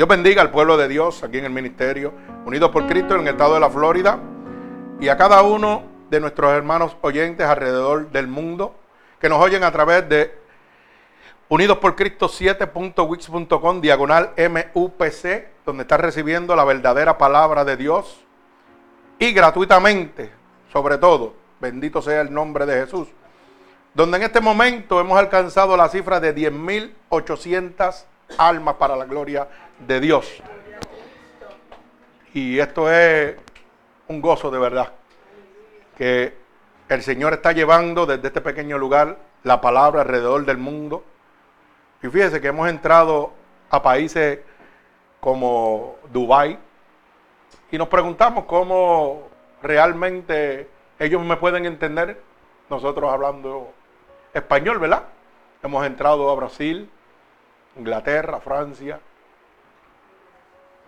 Dios bendiga al pueblo de Dios aquí en el ministerio, unidos por Cristo en el estado de la Florida, y a cada uno de nuestros hermanos oyentes alrededor del mundo que nos oyen a través de Unidos por Cristo 7.wix.com, diagonal MUPC, donde está recibiendo la verdadera palabra de Dios y gratuitamente, sobre todo, bendito sea el nombre de Jesús, donde en este momento hemos alcanzado la cifra de 10.800 almas para la gloria de Dios. Y esto es un gozo de verdad, que el Señor está llevando desde este pequeño lugar la palabra alrededor del mundo y fíjese que hemos entrado a países como Dubái y nos preguntamos cómo realmente ellos me pueden entender, nosotros hablando español, ¿verdad? Hemos entrado a Brasil, Inglaterra, Francia,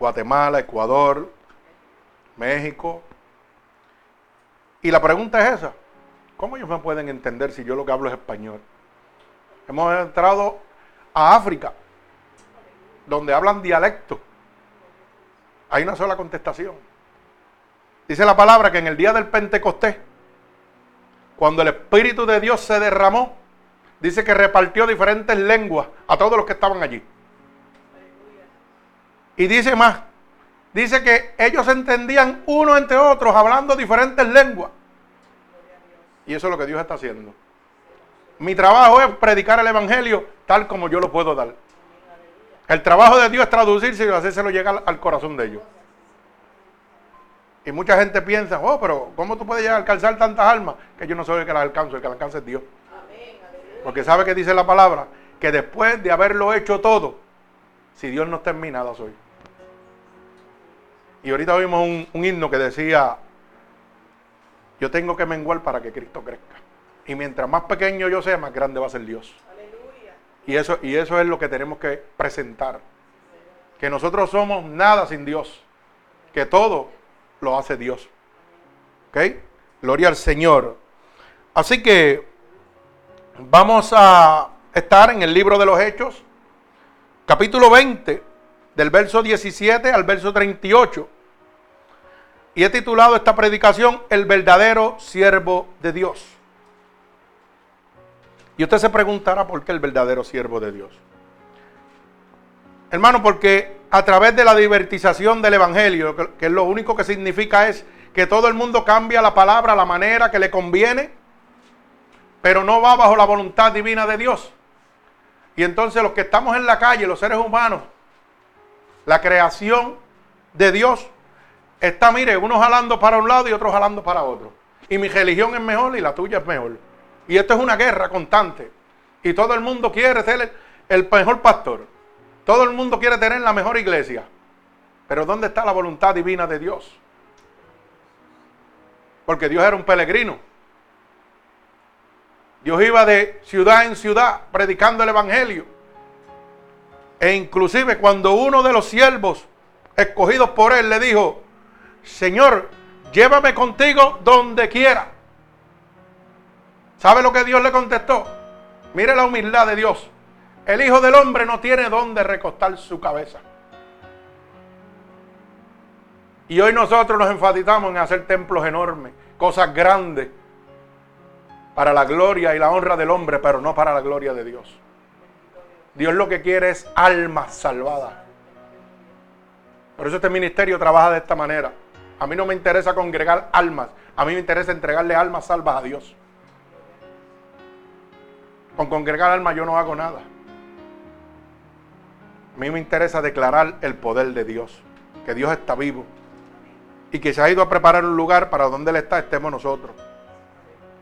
Guatemala, Ecuador, México. Y la pregunta es esa, ¿cómo ellos me pueden entender si yo lo que hablo es español? Hemos entrado a África, donde hablan dialecto, hay una sola contestación. Dice la palabra que en el día del Pentecostés, cuando el Espíritu de Dios se derramó, dice que repartió diferentes lenguas a todos los que estaban allí. Y dice más, dice que ellos entendían uno entre otros hablando diferentes lenguas. Y eso es lo que Dios está haciendo. Mi trabajo es predicar el Evangelio tal como yo lo puedo dar. El trabajo de Dios es traducirse y hacérselo llegar al corazón de ellos. Y mucha gente piensa, oh, pero ¿cómo tú puedes llegar a alcanzar tantas almas? Que yo no soy el que las alcanzo, el que las alcanza es Dios. Porque sabe que dice la palabra, que después de haberlo hecho todo, si Dios no terminado soy. Y ahorita oímos un, un himno que decía, yo tengo que menguar para que Cristo crezca. Y mientras más pequeño yo sea, más grande va a ser Dios. Y eso, y eso es lo que tenemos que presentar. Que nosotros somos nada sin Dios. Que todo lo hace Dios. ¿Ok? Gloria al Señor. Así que vamos a estar en el libro de los Hechos, capítulo 20, del verso 17 al verso 38. Y he titulado esta predicación El verdadero siervo de Dios. Y usted se preguntará por qué el verdadero siervo de Dios. Hermano, porque a través de la divertización del Evangelio, que, lo único que significa es que todo el mundo cambia la palabra, la manera que le conviene, pero no va bajo la voluntad divina de Dios. Y entonces los que estamos en la calle, los seres humanos, la creación de Dios, está, mire, unos jalando para un lado y otros jalando para otro. Y mi religión es mejor y la tuya es mejor. Y esto es una guerra constante. Y todo el mundo quiere ser el, mejor pastor. Todo el mundo quiere tener la mejor iglesia. Pero ¿dónde está la voluntad divina de Dios? Porque Dios era un peregrino. Dios iba de ciudad en ciudad predicando el Evangelio. E inclusive cuando uno de los siervos escogidos por él le dijo, Señor, llévame contigo donde quiera. ¿Sabe lo que Dios le contestó? Mire la humildad de Dios. El Hijo del Hombre no tiene dónde recostar su cabeza. Y hoy nosotros nos enfatizamos en hacer templos enormes, cosas grandes, para la gloria y la honra del hombre, pero no para la gloria de Dios. Dios lo que quiere es almas salvadas. Por eso este ministerio trabaja de esta manera. A mí no me interesa congregar almas, a mí me interesa entregarle almas salvas a Dios. Con congregar alma yo no hago nada. A mí me interesa declarar el poder de Dios, que Dios está vivo y que se ha ido a preparar un lugar para donde Él está, estemos nosotros.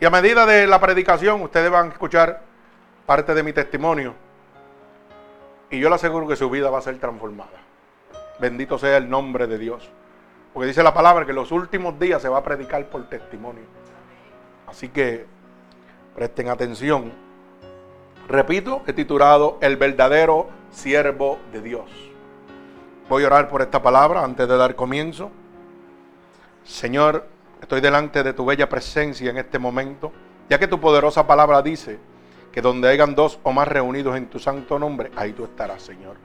Y a medida de la predicación, ustedes van a escuchar parte de mi testimonio. Y yo le aseguro que su vida va a ser transformada. Bendito sea el nombre de Dios. Porque dice la palabra que en los últimos días se va a predicar por testimonio. Así que presten atención. Repito, he titulado El verdadero siervo de Dios. Voy a orar por esta palabra antes de dar comienzo. Señor, estoy delante de tu bella presencia en este momento, ya que tu poderosa palabra dice que donde hayan dos o más reunidos en tu santo nombre, ahí tú estarás, Señor.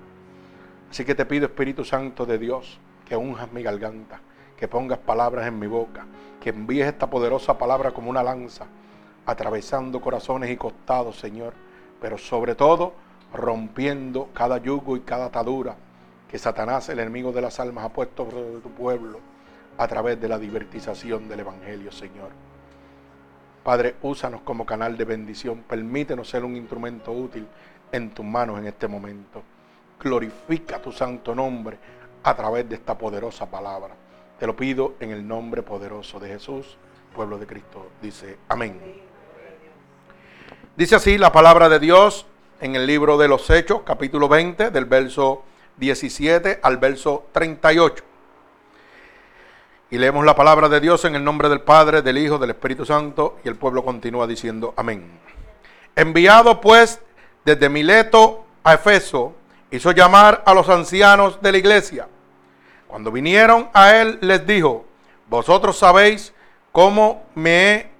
Así que te pido, Espíritu Santo de Dios, que unjas mi garganta, que pongas palabras en mi boca, que envíes esta poderosa palabra como una lanza, atravesando corazones y costados, Señor, pero sobre todo rompiendo cada yugo y cada atadura que Satanás, el enemigo de las almas, ha puesto sobre tu pueblo a través de la divertización del Evangelio, Señor. Padre, úsanos como canal de bendición. Permítenos ser un instrumento útil en tus manos en este momento. Glorifica tu santo nombre a través de esta poderosa palabra. Te lo pido en el nombre poderoso de Jesús, pueblo de Cristo. Dice, amén. Dice así la palabra de Dios en el libro de los Hechos, capítulo 20, del verso 17 al verso 38. Y leemos la palabra de Dios en el nombre del Padre, del Hijo, del Espíritu Santo, y el pueblo continúa diciendo amén. Enviado pues desde Mileto a Efeso, hizo llamar a los ancianos de la iglesia. Cuando vinieron a él, les dijo, vosotros sabéis cómo me he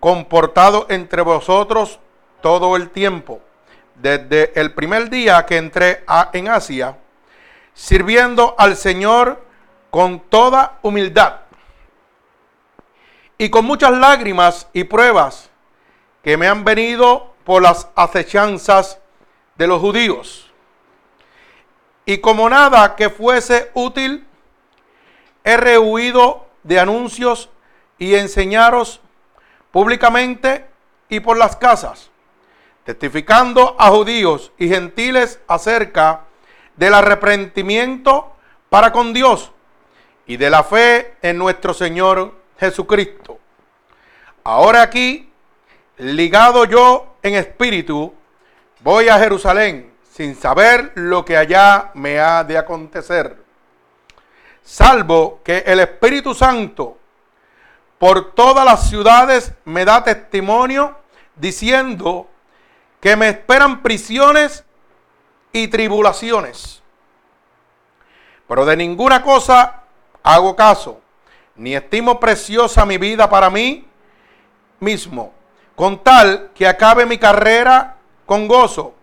comportado entre vosotros todo el tiempo, desde el primer día que entré en Asia, sirviendo al Señor con toda humildad y con muchas lágrimas y pruebas que me han venido por las acechanzas de los judíos. Y como nada que fuese útil, he rehuido de anuncios y enseñaros públicamente y por las casas, testificando a judíos y gentiles acerca del arrepentimiento para con Dios y de la fe en nuestro Señor Jesucristo. Ahora aquí, ligado yo en espíritu, voy a Jerusalén sin saber lo que allá me ha de acontecer, salvo que el Espíritu Santo por todas las ciudades me da testimonio diciendo que me esperan prisiones y tribulaciones. Pero de ninguna cosa hago caso, ni estimo preciosa mi vida para mí mismo, con tal que acabe mi carrera con gozo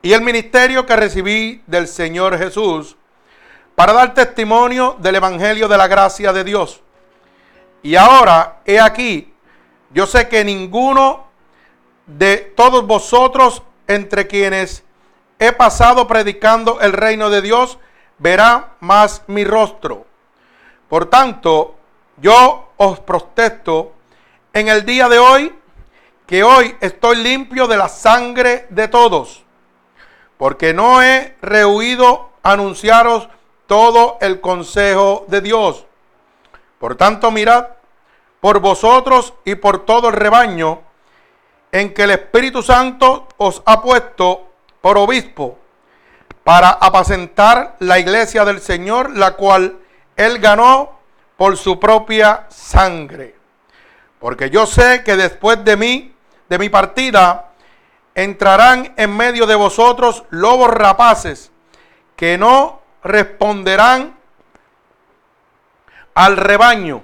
y el ministerio que recibí del Señor Jesús para dar testimonio del Evangelio de la gracia de Dios. Y ahora, he aquí, yo sé que ninguno de todos vosotros entre quienes he pasado predicando el reino de Dios verá más mi rostro. Por tanto, yo os protesto en el día de hoy que hoy estoy limpio de la sangre de todos, porque no he rehuido anunciaros todo el consejo de Dios. Por tanto, mirad por vosotros y por todo el rebaño en que el Espíritu Santo os ha puesto por obispo para apacentar la iglesia del Señor, la cual él ganó por su propia sangre. Porque yo sé que después de mí, de mi partida, entrarán en medio de vosotros lobos rapaces que no responderán al rebaño.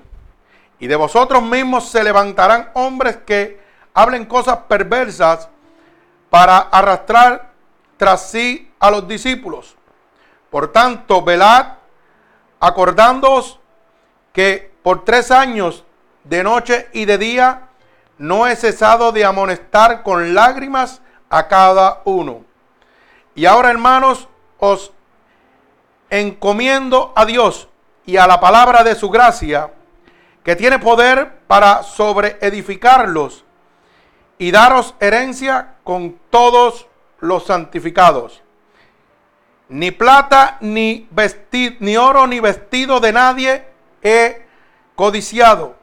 Y de vosotros mismos se levantarán hombres que hablen cosas perversas para arrastrar tras sí a los discípulos. Por tanto, velad, acordándoos que por tres años, de noche y de día, no he cesado de amonestar con lágrimas a cada uno. Y ahora, hermanos, os encomiendo a Dios y a la palabra de su gracia, que tiene poder para sobreedificarlos y daros herencia con todos los santificados. Ni plata, ni, vestido, ni oro, ni vestido de nadie he codiciado.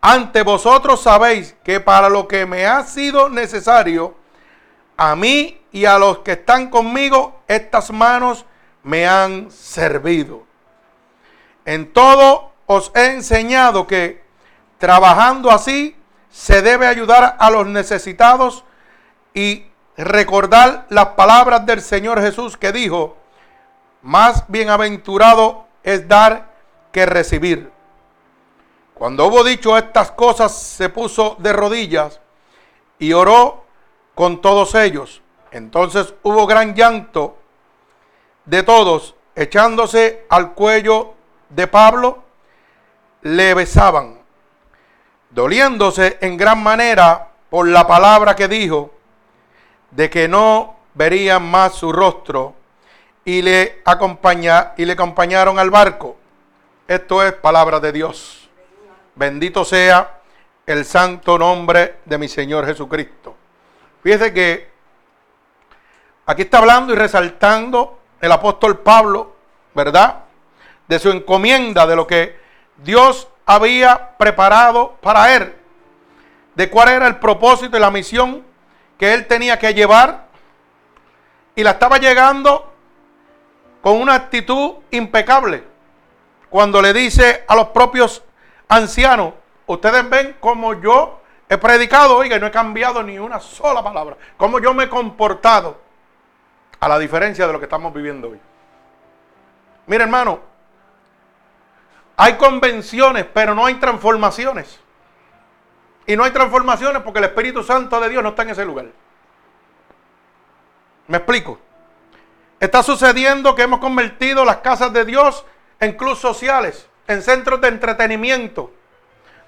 Ante vosotros sabéis que para lo que me ha sido necesario, a mí y a los que están conmigo, estas manos me han servido. En todo os he enseñado que trabajando así se debe ayudar a los necesitados y recordar las palabras del Señor Jesús que dijo, más bienaventurado es dar que recibir. Cuando hubo dicho estas cosas, se puso de rodillas y oró con todos ellos. Entonces hubo gran llanto de todos, echándose al cuello de Pablo, le besaban, doliéndose en gran manera por la palabra que dijo, de que no verían más su rostro, y le, acompaña, y le acompañaron al barco. Esto es palabra de Dios. Bendito sea el santo nombre de mi Señor Jesucristo. Fíjese que aquí está hablando y resaltando el apóstol Pablo, ¿verdad? De su encomienda, de lo que Dios había preparado para él, de cuál era el propósito y la misión que él tenía que llevar, y la estaba llegando con una actitud impecable. Cuando le dice a los propios ancianos, ustedes ven como yo He predicado, oiga, y no he cambiado ni una sola palabra. ¿Cómo yo me he comportado? A la diferencia de lo que estamos viviendo hoy. Mira, hermano, hay convenciones, pero no hay transformaciones. Y no hay transformaciones porque el Espíritu Santo de Dios no está en ese lugar. ¿Me explico? Está sucediendo que hemos convertido las casas de Dios en clubes sociales, en centros de entretenimiento,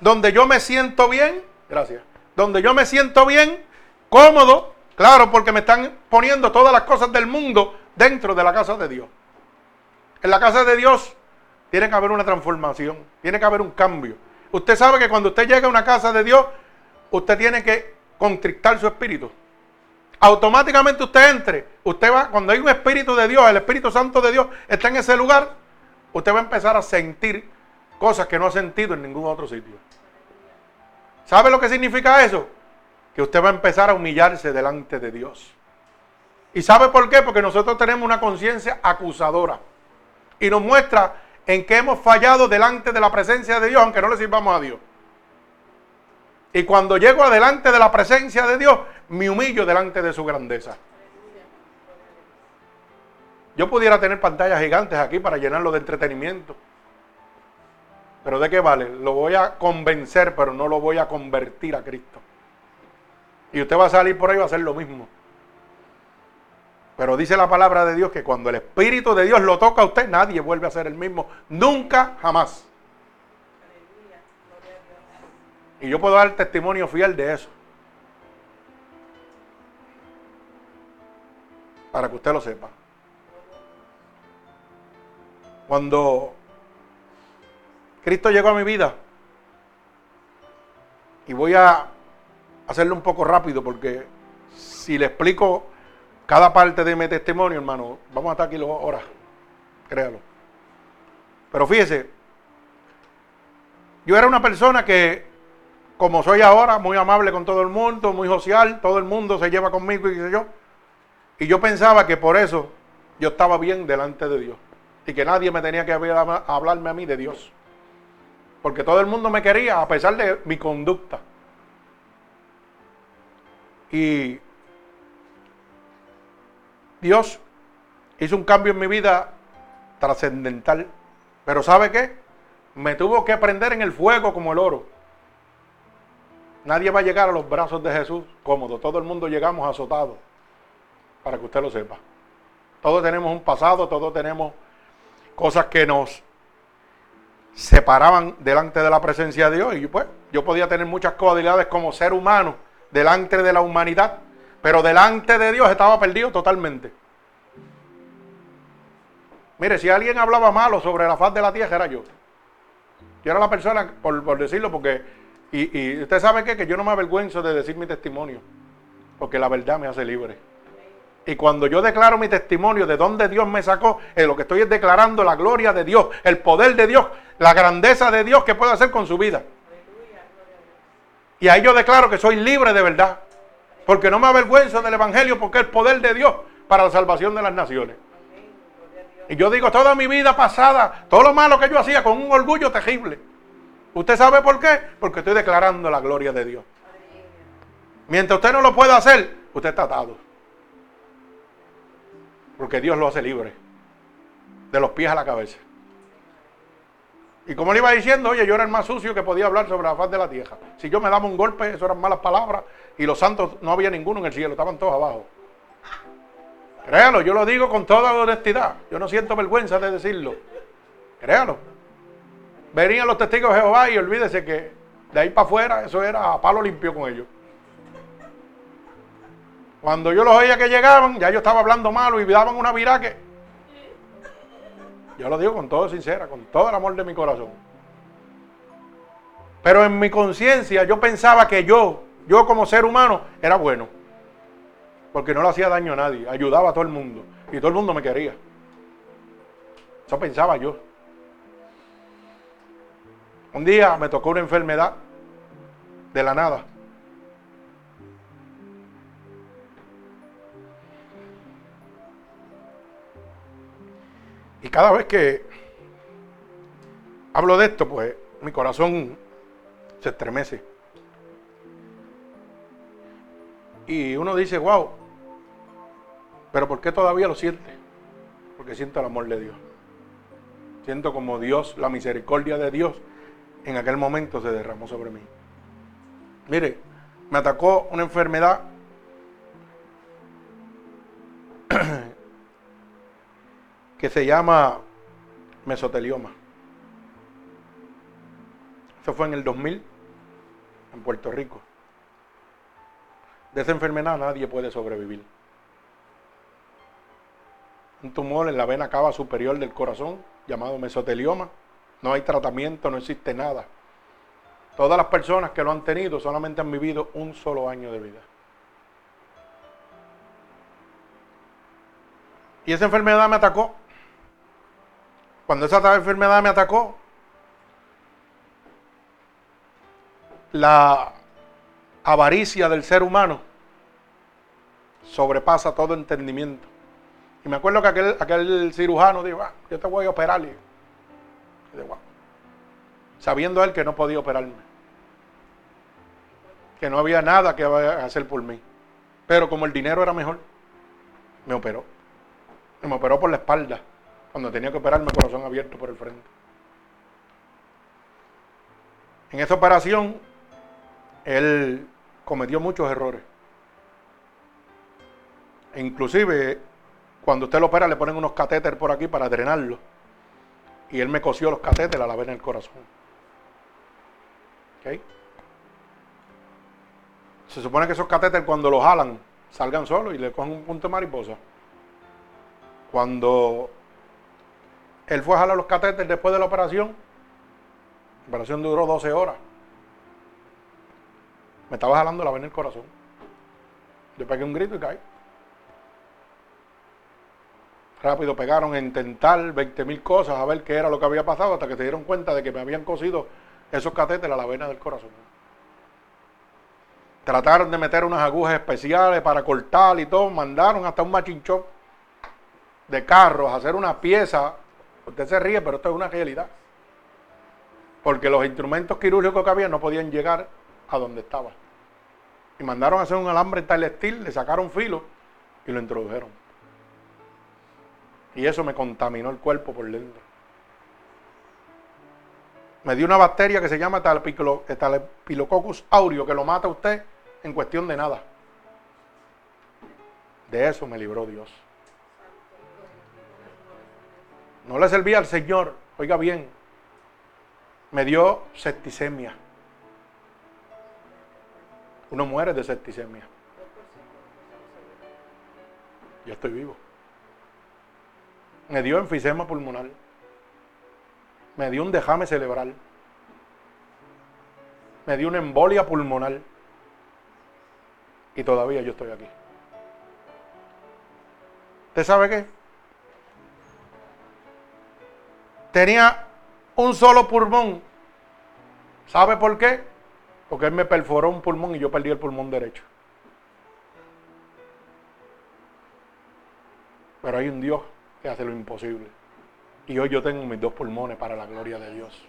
donde yo me siento bien Gracias. Donde yo me siento bien, cómodo, claro, porque me están poniendo todas las cosas del mundo dentro de la casa de Dios. En la casa de Dios tiene que haber una transformación, tiene que haber un cambio. Usted sabe que cuando usted llega a una casa de Dios, usted tiene que contrictar su espíritu. Automáticamente usted entre, usted va, cuando hay un espíritu de Dios, el Espíritu Santo de Dios está en ese lugar, usted va a empezar a sentir cosas que no ha sentido en ningún otro sitio. ¿Sabe lo que significa eso? Que usted va a empezar a humillarse delante de Dios. ¿Y sabe por qué? Porque nosotros tenemos una conciencia acusadora. Y nos muestra en que hemos fallado delante de la presencia de Dios, aunque no le sirvamos a Dios. Y cuando llego adelante de la presencia de Dios, me humillo delante de su grandeza. Yo pudiera tener pantallas gigantes aquí para llenarlo de entretenimiento. Pero ¿de qué vale? Lo voy a convencer, pero no lo voy a convertir a Cristo. Y usted va a salir por ahí y va a hacer lo mismo. Pero dice la palabra de Dios que cuando el Espíritu de Dios lo toca a usted, nadie vuelve a ser el mismo. Nunca, jamás. Y yo puedo dar testimonio fiel de eso. Para que usted lo sepa. Cuando Cristo llegó a mi vida. Y voy a hacerlo un poco rápido porque si le explico cada parte de mi testimonio, hermano, vamos a estar aquí horas. Créalo. Pero fíjese, yo era una persona que, como soy ahora, muy amable con todo el mundo, muy social, todo el mundo se lleva conmigo y qué sé yo. Y yo pensaba que por eso yo estaba bien delante de Dios. Y que nadie me tenía que hablarme a mí de Dios porque todo el mundo me quería a pesar de mi conducta. Y Dios hizo un cambio en mi vida trascendental. Pero ¿sabe qué? Me tuvo que prender en el fuego como el oro. Nadie va a llegar a los brazos de Jesús cómodo. Todo el mundo llegamos azotados. Para que usted lo sepa. Todos tenemos un pasado, todos tenemos cosas que nos se paraban delante de la presencia de Dios. Y pues yo podía tener muchas cualidades como ser humano delante de la humanidad, pero delante de Dios estaba perdido totalmente. Mire, si alguien hablaba malo sobre la faz de la tierra, era yo. Yo era la persona, por, decirlo, porque, y, usted sabe qué, que yo no me avergüenzo de decir mi testimonio, porque la verdad me hace libre. Y cuando yo declaro mi testimonio de dónde Dios me sacó, lo que estoy es declarando la gloria de Dios, el poder de Dios, la grandeza de Dios que puede hacer con su vida. Y ahí yo declaro que soy libre de verdad. Porque no me avergüenzo del Evangelio, porque es el poder de Dios para la salvación de las naciones. Y yo digo, toda mi vida pasada, todo lo malo que yo hacía con un orgullo terrible. ¿Usted sabe por qué? Porque estoy declarando la gloria de Dios. Mientras usted no lo pueda hacer, usted está atado. Porque Dios lo hace libre. De los pies a la cabeza. Y como le iba diciendo, oye, yo era el más sucio que podía hablar sobre la faz de la tierra. Si yo me daba un golpe, eso eran malas palabras. Y los santos no había ninguno en el cielo, estaban todos abajo. Créalo, yo lo digo con toda honestidad. Yo no siento vergüenza de decirlo. Créalo. Venían los testigos de Jehová y olvídese que de ahí para afuera eso era a palo limpio con ellos. Cuando yo los oía que llegaban, ya yo estaba hablando malo y daban una viraque. Yo lo digo con todo sincera, con todo el amor de mi corazón. Pero en mi conciencia yo pensaba que yo, yo como ser humano, era bueno. Porque no le hacía daño a nadie, ayudaba a todo el mundo. Y todo el mundo me quería. Eso pensaba yo. Un día me tocó una enfermedad de la nada. Y cada vez que hablo de esto, pues mi corazón se estremece. Y uno dice, wow, pero ¿por qué todavía lo siente? Porque siento el amor de Dios. Siento como Dios, la misericordia de Dios en aquel momento se derramó sobre mí. Mire, me atacó una enfermedad que se llama mesotelioma. Eso fue en el 2000 en Puerto Rico. De esa enfermedad nadie puede sobrevivir. Un tumor en la vena cava superior del corazón llamado mesotelioma. No hay tratamiento, no existe nada. Todas las personas que lo han tenido solamente han vivido un solo año de vida. Y esa enfermedad me atacó. Cuando esa enfermedad me atacó, la avaricia del ser humano sobrepasa todo entendimiento. Y me acuerdo que aquel, cirujano dijo, ah, yo te voy a operar. Y Sabiendo él que no podía operarme. Que no había nada que hacer por mí. Pero como el dinero era mejor, me operó. me operó por la espalda. Cuando tenía que operarme corazón abierto por el frente. En esa operación, él cometió muchos errores. E inclusive, cuando usted lo opera, le ponen unos catéteres por aquí para drenarlo. Y él me cosió los catéteres a la vez en el corazón. Se supone que esos catéteres cuando los jalan, salgan solos y le cogen un punto de mariposa. Cuando él fue a jalar los catéteres después de la operación, la operación duró 12 horas. Me estaba jalando la vena en el corazón. Yo pegué un grito y caí. Rápido pegaron a intentar 20 mil cosas a ver qué era lo que había pasado hasta que se dieron cuenta de que me habían cosido esos catéteres a la vena del corazón. Trataron de meter unas agujas especiales para cortar y todo. Mandaron hasta un machinchón de carros a hacer una pieza. Usted se ríe, pero esto es una realidad. Porque los instrumentos quirúrgicos que había no podían llegar a donde estaba. Y mandaron a hacer un alambre en tal estilo, le sacaron filo y lo introdujeron. Y eso me contaminó el cuerpo por dentro. Me dio una bacteria que se llama Staphylococcus aureo, que lo mata a usted en cuestión de nada. De eso me libró Dios. No le servía al Señor, oiga bien, me dio septicemia. Uno muere de septicemia. Yo estoy vivo. Me dio enfisema pulmonar me dio un dejame cerebral, me dio una embolia pulmonar y todavía yo estoy aquí. ¿Usted sabe qué? Tenía un solo pulmón. ¿Sabe por qué? Porque él me perforó un pulmón y yo perdí el pulmón derecho. Pero hay un Dios que hace lo imposible. Y hoy yo tengo mis dos pulmones para la gloria de Dios.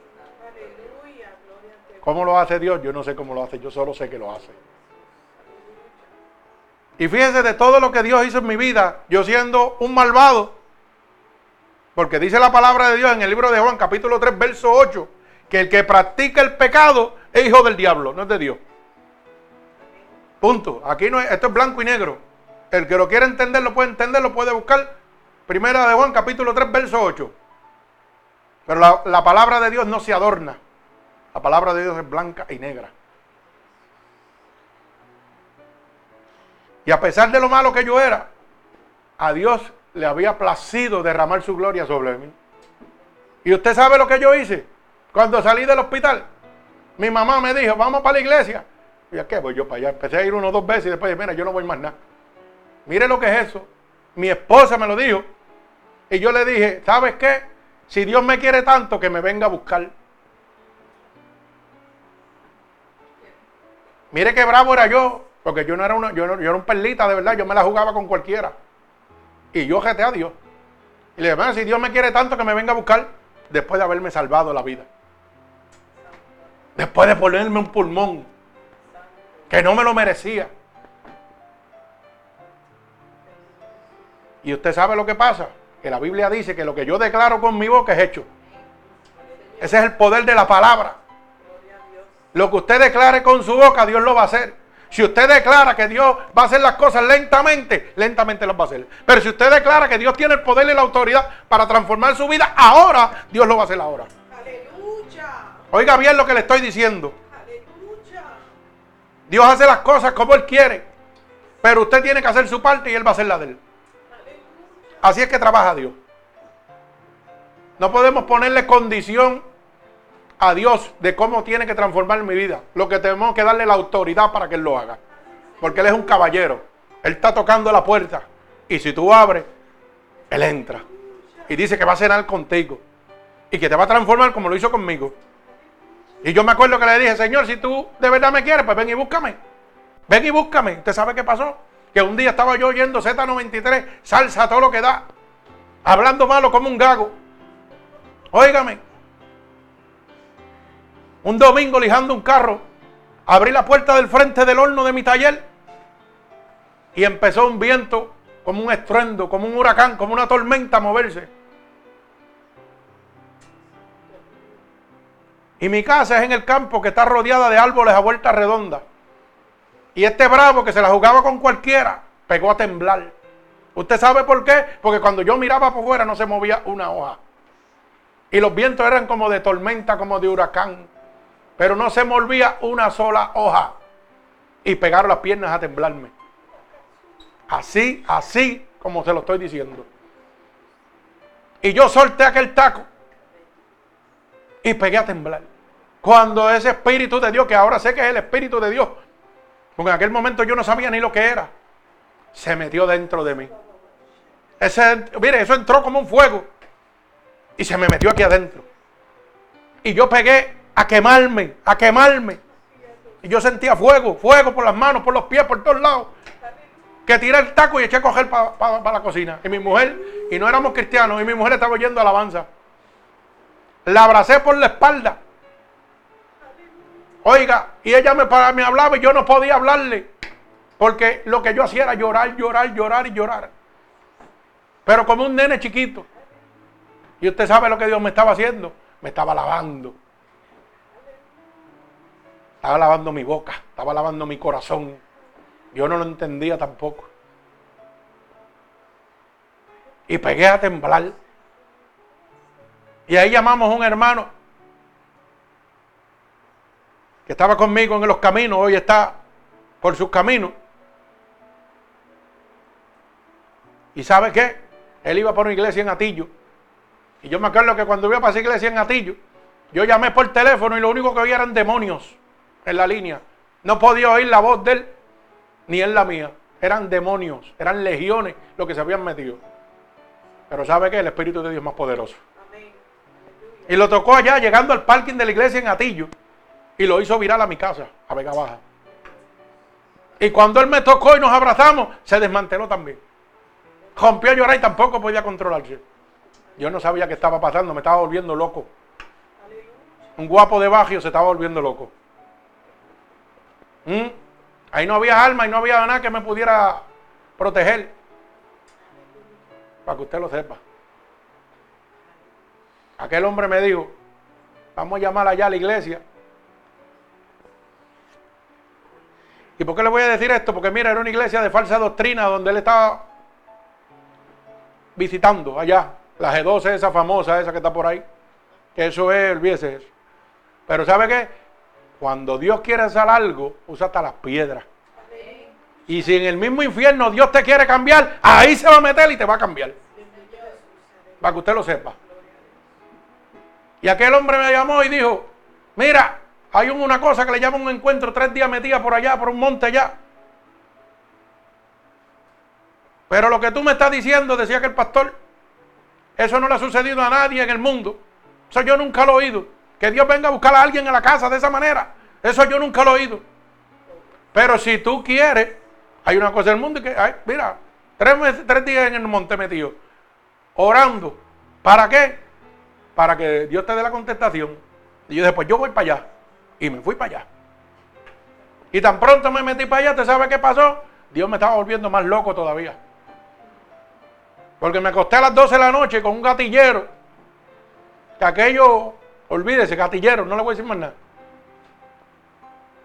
¿Cómo lo hace Dios? Yo no sé cómo lo hace, yo solo sé que lo hace. Y fíjense de todo lo que Dios hizo en mi vida, yo siendo un malvado, porque dice la palabra de Dios en el libro de Juan, capítulo 3, verso 8, que el que practica el pecado es hijo del diablo, no es de Dios. Punto. Aquí no es, esto es blanco y negro. El que lo quiere entender, lo puede entender, lo puede buscar. Primera de Juan, capítulo 3, verso 8. Pero la, la palabra de Dios no se adorna. La palabra de Dios es blanca y negra. Y a pesar de lo malo que yo era, a Dios le había placido derramar su gloria sobre mí. Y usted sabe lo que yo hice. Cuando salí del hospital, mi mamá me dijo, vamos para la iglesia. ¿Y a qué voy yo para allá? Empecé a ir uno o dos veces y después, mira, yo no voy más nada. Mire lo que es eso. Mi esposa me lo dijo. Y yo le dije, ¿sabes qué? Si Dios me quiere tanto, que me venga a buscar. Mire qué bravo era yo. Porque yo no era una, yo, no, yo era un perlita de verdad, yo me la jugaba con cualquiera. Y yo jeté a Dios. Y le dije, si Dios me quiere tanto que me venga a buscar, después de haberme salvado la vida. Después de ponerme un pulmón que no me lo merecía. Y usted sabe lo que pasa, que la Biblia dice que lo que yo declaro con mi boca es hecho. Ese es el poder de la palabra. Lo que usted declare con su boca, Dios lo va a hacer. Si usted declara que Dios va a hacer las cosas lentamente, lentamente las va a hacer. Pero si usted declara que Dios tiene el poder y la autoridad para transformar su vida, ahora Dios lo va a hacer ahora. Oiga bien lo que le estoy diciendo. Dios hace las cosas como Él quiere. Pero usted tiene que hacer su parte y Él va a hacer la de Él. Así es que trabaja Dios. No podemos ponerle condición a Dios de cómo tiene que transformar mi vida. Lo que tenemos que darle la autoridad para que Él lo haga. Porque Él es un caballero. Él está tocando la puerta. Y si tú abres, Él entra. Y dice que va a cenar contigo. Y que te va a transformar como lo hizo conmigo. Y yo me acuerdo que le dije, Señor, si tú de verdad me quieres, pues ven y búscame. Ven y búscame. ¿Usted sabe qué pasó? Que un día estaba yo oyendo Z93, salsa, todo lo que da. Hablando malo como un gago. Óigame. Un domingo lijando un carro, abrí la puerta del frente del horno de mi taller y empezó un viento como un estruendo, como un huracán, como una tormenta a moverse. Y mi casa es en el campo que está rodeada de árboles a vuelta redonda. Y este bravo que se la jugaba con cualquiera, pegó a temblar. ¿Usted sabe por qué? Porque cuando yo miraba por fuera no se movía una hoja. Y los vientos eran como de tormenta, como de huracán. Pero no se movía una sola hoja. Y pegaron las piernas a temblarme. Así, así como se lo estoy diciendo. Y yo solté aquel taco. Y pegué a temblar. Cuando ese Espíritu de Dios, que ahora sé que es el Espíritu de Dios, porque en aquel momento yo no sabía ni lo que era, se metió dentro de mí. Ese, mire, eso entró como un fuego. Y se me metió aquí adentro. Y yo pegué a quemarme, a quemarme. Y yo sentía fuego, fuego por las manos, por los pies, por todos lados. Que tiré el taco y eché a coger para la cocina. Y mi mujer, y no éramos cristianos, y mi mujer estaba oyendo alabanza. La abracé por la espalda. Oiga, y ella me, me hablaba y yo no podía hablarle. Porque lo que yo hacía era llorar, llorar, llorar y llorar. Pero como un nene chiquito. Y usted sabe lo que Dios me estaba haciendo. Me estaba lavando. Estaba lavando mi boca, estaba lavando mi corazón. Yo no lo entendía tampoco. Y pegué a temblar. Y ahí llamamos a un hermano que estaba conmigo en los caminos, hoy está por sus caminos. ¿Y sabe qué? Él iba por una iglesia en Atillo. Y yo me acuerdo que cuando iba para esa iglesia en Atillo, yo llamé por teléfono y lo único que oía eran demonios en la línea. No podía oír la voz de él, ni en la mía. Eran demonios, eran legiones los que se habían metido. Pero ¿sabe qué? El Espíritu de Dios es más poderoso. Y lo tocó allá, llegando al parking de la iglesia en Atillo. Y lo hizo virar a mi casa, a Vega Baja. Y cuando él me tocó y nos abrazamos, se desmanteló también. Rompió a llorar y tampoco podía controlarse. Yo no sabía qué estaba pasando, me estaba volviendo loco. Un guapo de Bajo se estaba volviendo loco. ¿Mm? Ahí no había alma y no había nada que me pudiera proteger. Para que usted lo sepa. Aquel hombre me dijo, vamos a llamar allá a la iglesia. ¿Y por qué le voy a decir esto? Porque mira, era una iglesia de falsa doctrina donde él estaba visitando allá. La G12, esa famosa, esa que está por ahí. Que eso es, olvídese eso. Pero ¿sabe qué? Cuando Dios quiere hacer algo, usa hasta las piedras. Y si en el mismo infierno Dios te quiere cambiar, ahí se va a meter y te va a cambiar. Para que usted lo sepa. Y aquel hombre me llamó y dijo, mira, hay una cosa que le llama un encuentro, tres días metida por allá, por un monte allá. Pero lo que tú me estás diciendo, decía que el pastor, eso no le ha sucedido a nadie en el mundo. Eso yo nunca lo he oído. Que Dios venga a buscar a alguien en la casa de esa manera. Eso yo nunca lo he oído. Pero si tú quieres, hay una cosa del mundo que, mira, tres, tres días en el monte metido, orando. ¿Para qué? Para que Dios te dé la contestación. Y yo después, yo voy para allá. Y me fui para allá. Y tan pronto me metí para allá, ¿te sabe qué pasó? Dios me estaba volviendo más loco todavía. Porque me acosté a las 12 de la noche con un gatillero. Que aquello, olvídese, gatillero, no le voy a decir más nada.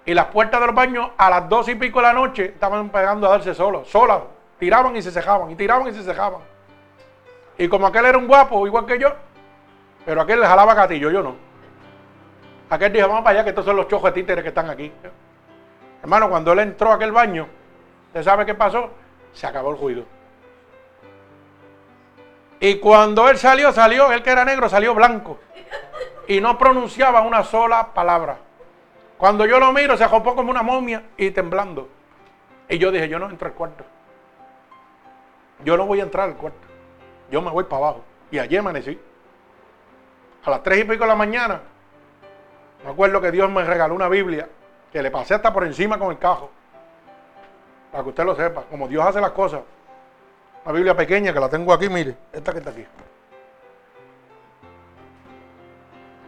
Y las puertas de los baños a las 12 y pico de la noche estaban pegando a darse solos, solas. Tiraban y se cejaban, y tiraban y se cejaban. Y como aquel era un guapo, igual que yo, pero aquel le jalaba gatillo, yo no. Aquel dijo, vamos para allá, que estos son los chojos de títeres que están aquí. Hermano, cuando él entró a aquel baño, ¿usted sabe qué pasó? Se acabó el ruido. Y cuando él salió, salió, él que era negro, salió blanco. Y no pronunciaba una sola palabra. Cuando yo lo miro, se acopó como una momia y temblando. Y yo dije, yo no entro al cuarto. Yo no voy a entrar al cuarto. Yo me voy para abajo. Y allí amanecí. A las tres y pico de la mañana, me acuerdo que Dios me regaló una Biblia que le pasé hasta por encima con el cajo. Para que usted lo sepa, como Dios hace las cosas. Una Biblia pequeña que la tengo aquí, mire, esta que está aquí.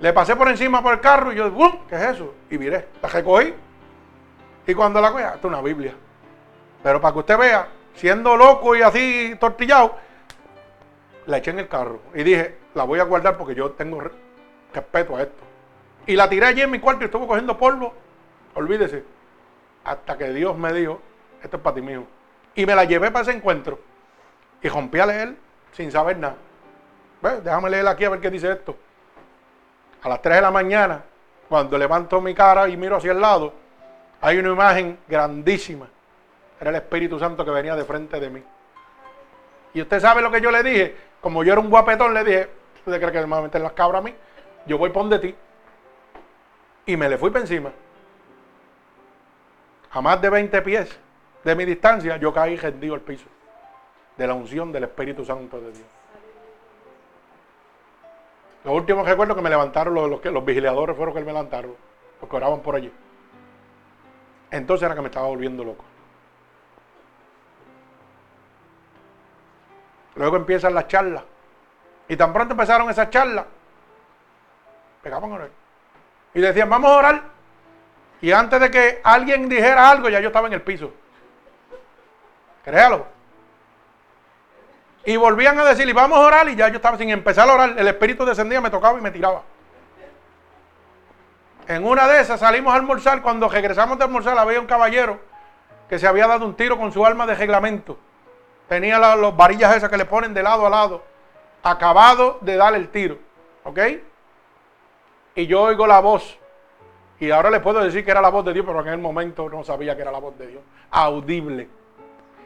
Le pasé por encima por el carro y yo, ¡bum! ¿Qué es eso? Y miré, la recogí. Y cuando la cogí, esto es una Biblia. Pero para que usted vea, siendo loco y así tortillado, la eché en el carro. Y dije, la voy a guardar porque yo tengo respeto a esto. Y la tiré allí en mi cuarto y estuvo cogiendo polvo. Olvídese. Hasta que Dios me dijo, esto es para ti mío. Y me la llevé para ese encuentro. Y rompí a leer sin saber nada. Déjame leer aquí a ver qué dice esto. A las 3 de la mañana, cuando levanto mi cara y miro hacia el lado, hay una imagen grandísima. Era el Espíritu Santo que venía de frente de mí. Y usted sabe lo que yo le dije. Como yo era un guapetón, le dije, ¿usted cree que me va a meter las cabras a mí? Yo voy por de ti. Y me le fui para encima. A más de 20 pies de mi distancia, yo caí rendido al piso de la unción del Espíritu Santo de Dios. Lo último que recuerdo que me levantaron los, los, los vigiladores fueron que me levantaron, porque oraban por allí. Entonces era que me estaba volviendo loco. Luego empiezan las charlas. Y tan pronto empezaron esas charlas, pegaban a orar. Y decían, vamos a orar. Y antes de que alguien dijera algo, ya yo estaba en el piso. Créalo. Y volvían a decir, y vamos a orar, y ya yo estaba sin empezar a orar, el espíritu descendía, me tocaba y me tiraba. En una de esas salimos a almorzar, cuando regresamos de almorzar había un caballero que se había dado un tiro con su arma de reglamento. Tenía las varillas esas que le ponen de lado a lado, acabado de dar el tiro. ¿Ok? Y yo oigo la voz. Y ahora le puedo decir que era la voz de Dios, pero en el momento no sabía que era la voz de Dios. Audible.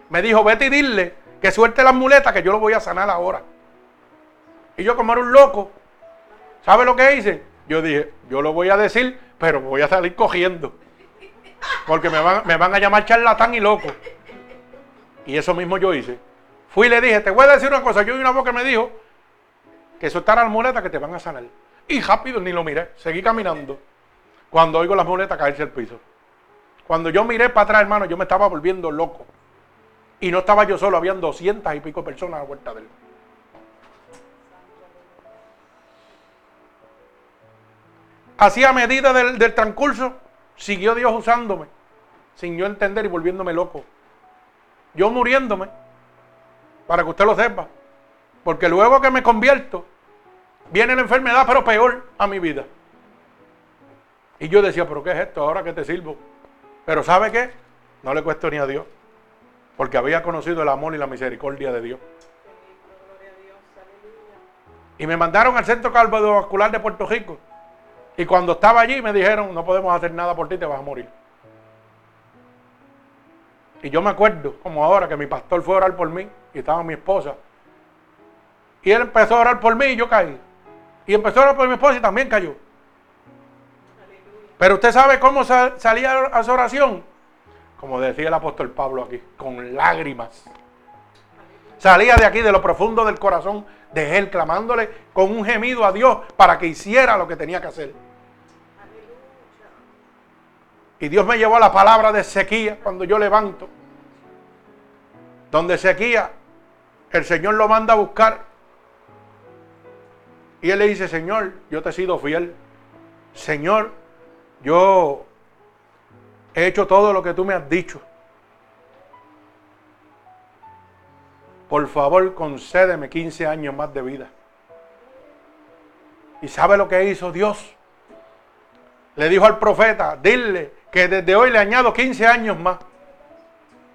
Me dijo, vete y dile que suelte las muletas, que yo lo voy a sanar ahora. Y yo como era un loco, ¿sabe lo que hice? Yo dije, yo lo voy a decir, pero voy a salir cogiendo. Porque me van, me van a llamar charlatán y loco. Y eso mismo yo hice. Fui y le dije, te voy a decir una cosa. Yo oí una voz que me dijo que soltara las muletas que te van a sanar. Y rápido ni lo miré, seguí caminando. Cuando oigo las muletas caerse al piso. Cuando yo miré para atrás, hermano, yo me estaba volviendo loco. Y no estaba yo solo, habían doscientas y pico personas a la vuelta de él. Así a medida del, del transcurso, siguió Dios usándome, sin yo entender y volviéndome loco. Yo muriéndome, para que usted lo sepa. Porque luego que me convierto, viene la enfermedad, pero peor a mi vida. Y yo decía, pero ¿qué es esto? Ahora que te sirvo. Pero ¿sabe qué? No le cuestioné a Dios. Porque había conocido el amor y la misericordia de Dios. Y me mandaron al Centro Cardiovascular de Puerto Rico. Y cuando estaba allí me dijeron, no podemos hacer nada por ti, te vas a morir. Y yo me acuerdo, como ahora, que mi pastor fue a orar por mí y estaba mi esposa. Y él empezó a orar por mí y yo caí. Y empezó a orar por mi esposa y también cayó. Pero usted sabe cómo salía a su oración. Como decía el apóstol Pablo aquí, con lágrimas. Salía de aquí, de lo profundo del corazón de él, clamándole con un gemido a Dios para que hiciera lo que tenía que hacer. Y Dios me llevó a la palabra de sequía cuando yo levanto. Donde sequía, el Señor lo manda a buscar. Y él le dice, Señor, yo te he sido fiel. Señor, yo he hecho todo lo que tú me has dicho. Por favor, concédeme 15 años más de vida. ¿Y sabe lo que hizo Dios? Le dijo al profeta, dile que desde hoy le añado 15 años más.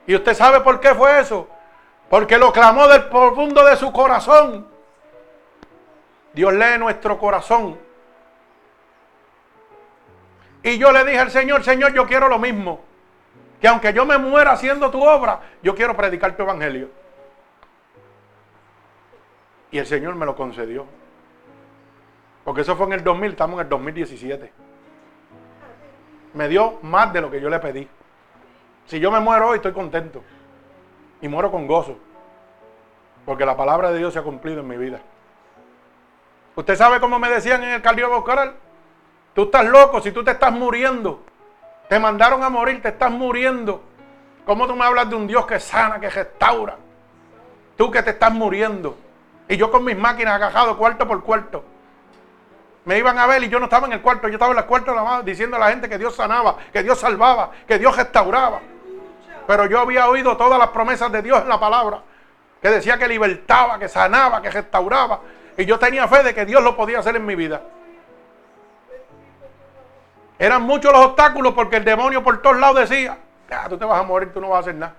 ¿Y usted sabe por qué fue eso? Porque lo clamó del profundo de su corazón. Dios lee nuestro corazón. Y yo le dije al Señor, Señor, yo quiero lo mismo. Que aunque yo me muera haciendo tu obra, yo quiero predicar tu evangelio. Y el Señor me lo concedió. Porque eso fue en el 2000, estamos en el 2017 me dio más de lo que yo le pedí. Si yo me muero hoy, estoy contento. Y muero con gozo. Porque la palabra de Dios se ha cumplido en mi vida. Usted sabe cómo me decían en el cardiovascular. Tú estás loco si tú te estás muriendo. Te mandaron a morir, te estás muriendo. ¿Cómo tú me hablas de un Dios que sana, que restaura? Tú que te estás muriendo. Y yo con mis máquinas agajado cuarto por cuarto me iban a ver y yo no estaba en el cuarto, yo estaba en el cuarto de la madre diciendo a la gente que Dios sanaba, que Dios salvaba, que Dios restauraba. Pero yo había oído todas las promesas de Dios en la palabra, que decía que libertaba, que sanaba, que restauraba. Y yo tenía fe de que Dios lo podía hacer en mi vida. Eran muchos los obstáculos porque el demonio por todos lados decía, ah, tú te vas a morir, tú no vas a hacer nada.